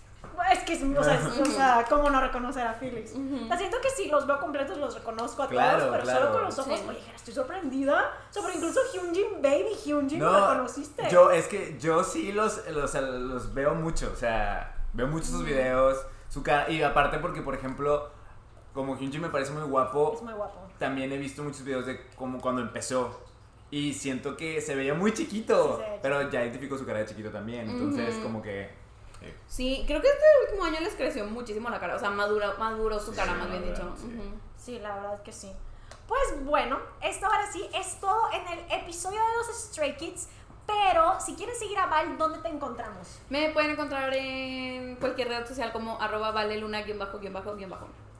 Es que, es- o sea, es- o sea, ¿cómo no reconocer a Felix? Ujú. O sea, siento que si los veo completos los reconozco a Claro, todos, pero claro. solo con los ojos, Sí. oye, estoy sorprendida. O sea, pero incluso Hyunjin, baby Hyunjin, lo No, reconociste. yo, es que yo sí los, los, los veo mucho, o sea, veo muchos sus videos, su cara, y aparte porque, por ejemplo, como Hyunjin me parece muy guapo, Es muy guapo. También he visto muchos videos de como cuando empezó, y siento que se veía muy chiquito, Sí, pero ya identifico su cara de chiquito también, entonces Ujú. como que... sí. Sí, creo que este último año les creció muchísimo la cara. O sea, madura, maduró su cara, Sí, más bien dicho. sí. Ujú. Sí, la verdad que sí. Pues bueno, esto ahora sí es todo en el episodio de los Stray Kids. Pero si quieres seguir a Val, ¿dónde te encontramos? Me pueden encontrar en cualquier red social como arroba vale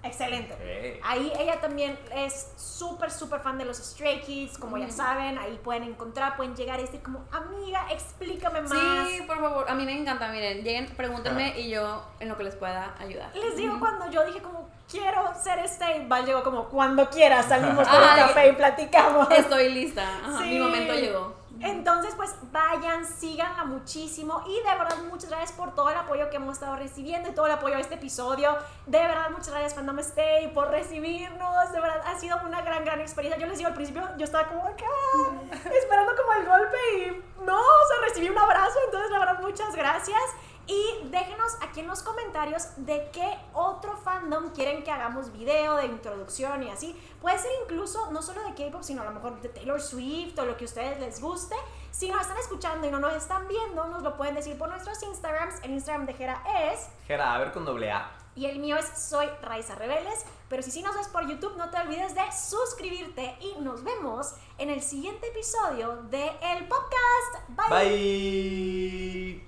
Excelente. Ahí ella también es súper, súper fan de los Stray Kids, como ya Ujú. saben, ahí pueden encontrar, pueden llegar y decir como, amiga, explícame más. Sí, por favor, a mí me encanta, miren, lleguen, pregúntenme y yo en lo que les pueda ayudar. Les digo cuando yo dije como, quiero ser este, y Val llegó como, cuando quieras, salimos por un café y platicamos. Estoy lista, Ajá, Sí. mi momento llegó. Entonces, pues vayan, síganla muchísimo y de verdad muchas gracias por todo el apoyo que hemos estado recibiendo y todo el apoyo a este episodio. De verdad, muchas gracias Fandom Stay por recibirnos. De verdad, ha sido una gran, gran experiencia. Yo les digo al principio, yo estaba como acá, esperando como el golpe y no, o sea, recibí un abrazo. Entonces, la verdad, muchas gracias. Y déjenos aquí en los comentarios de qué otro fandom quieren que hagamos video de introducción y así. Puede ser incluso no solo de K-pop, sino a lo mejor de Taylor Swift o lo que a ustedes les guste. Si nos están escuchando y no nos están viendo, nos lo pueden decir por nuestros Instagrams. El Instagram de Jera es Jera, a ver con doble A. y el mío es Soy Raiza Rebeldes. Pero si sí nos ves por YouTube, no te olvides de suscribirte y nos vemos en el siguiente episodio de El Podcast. Bye. Bye.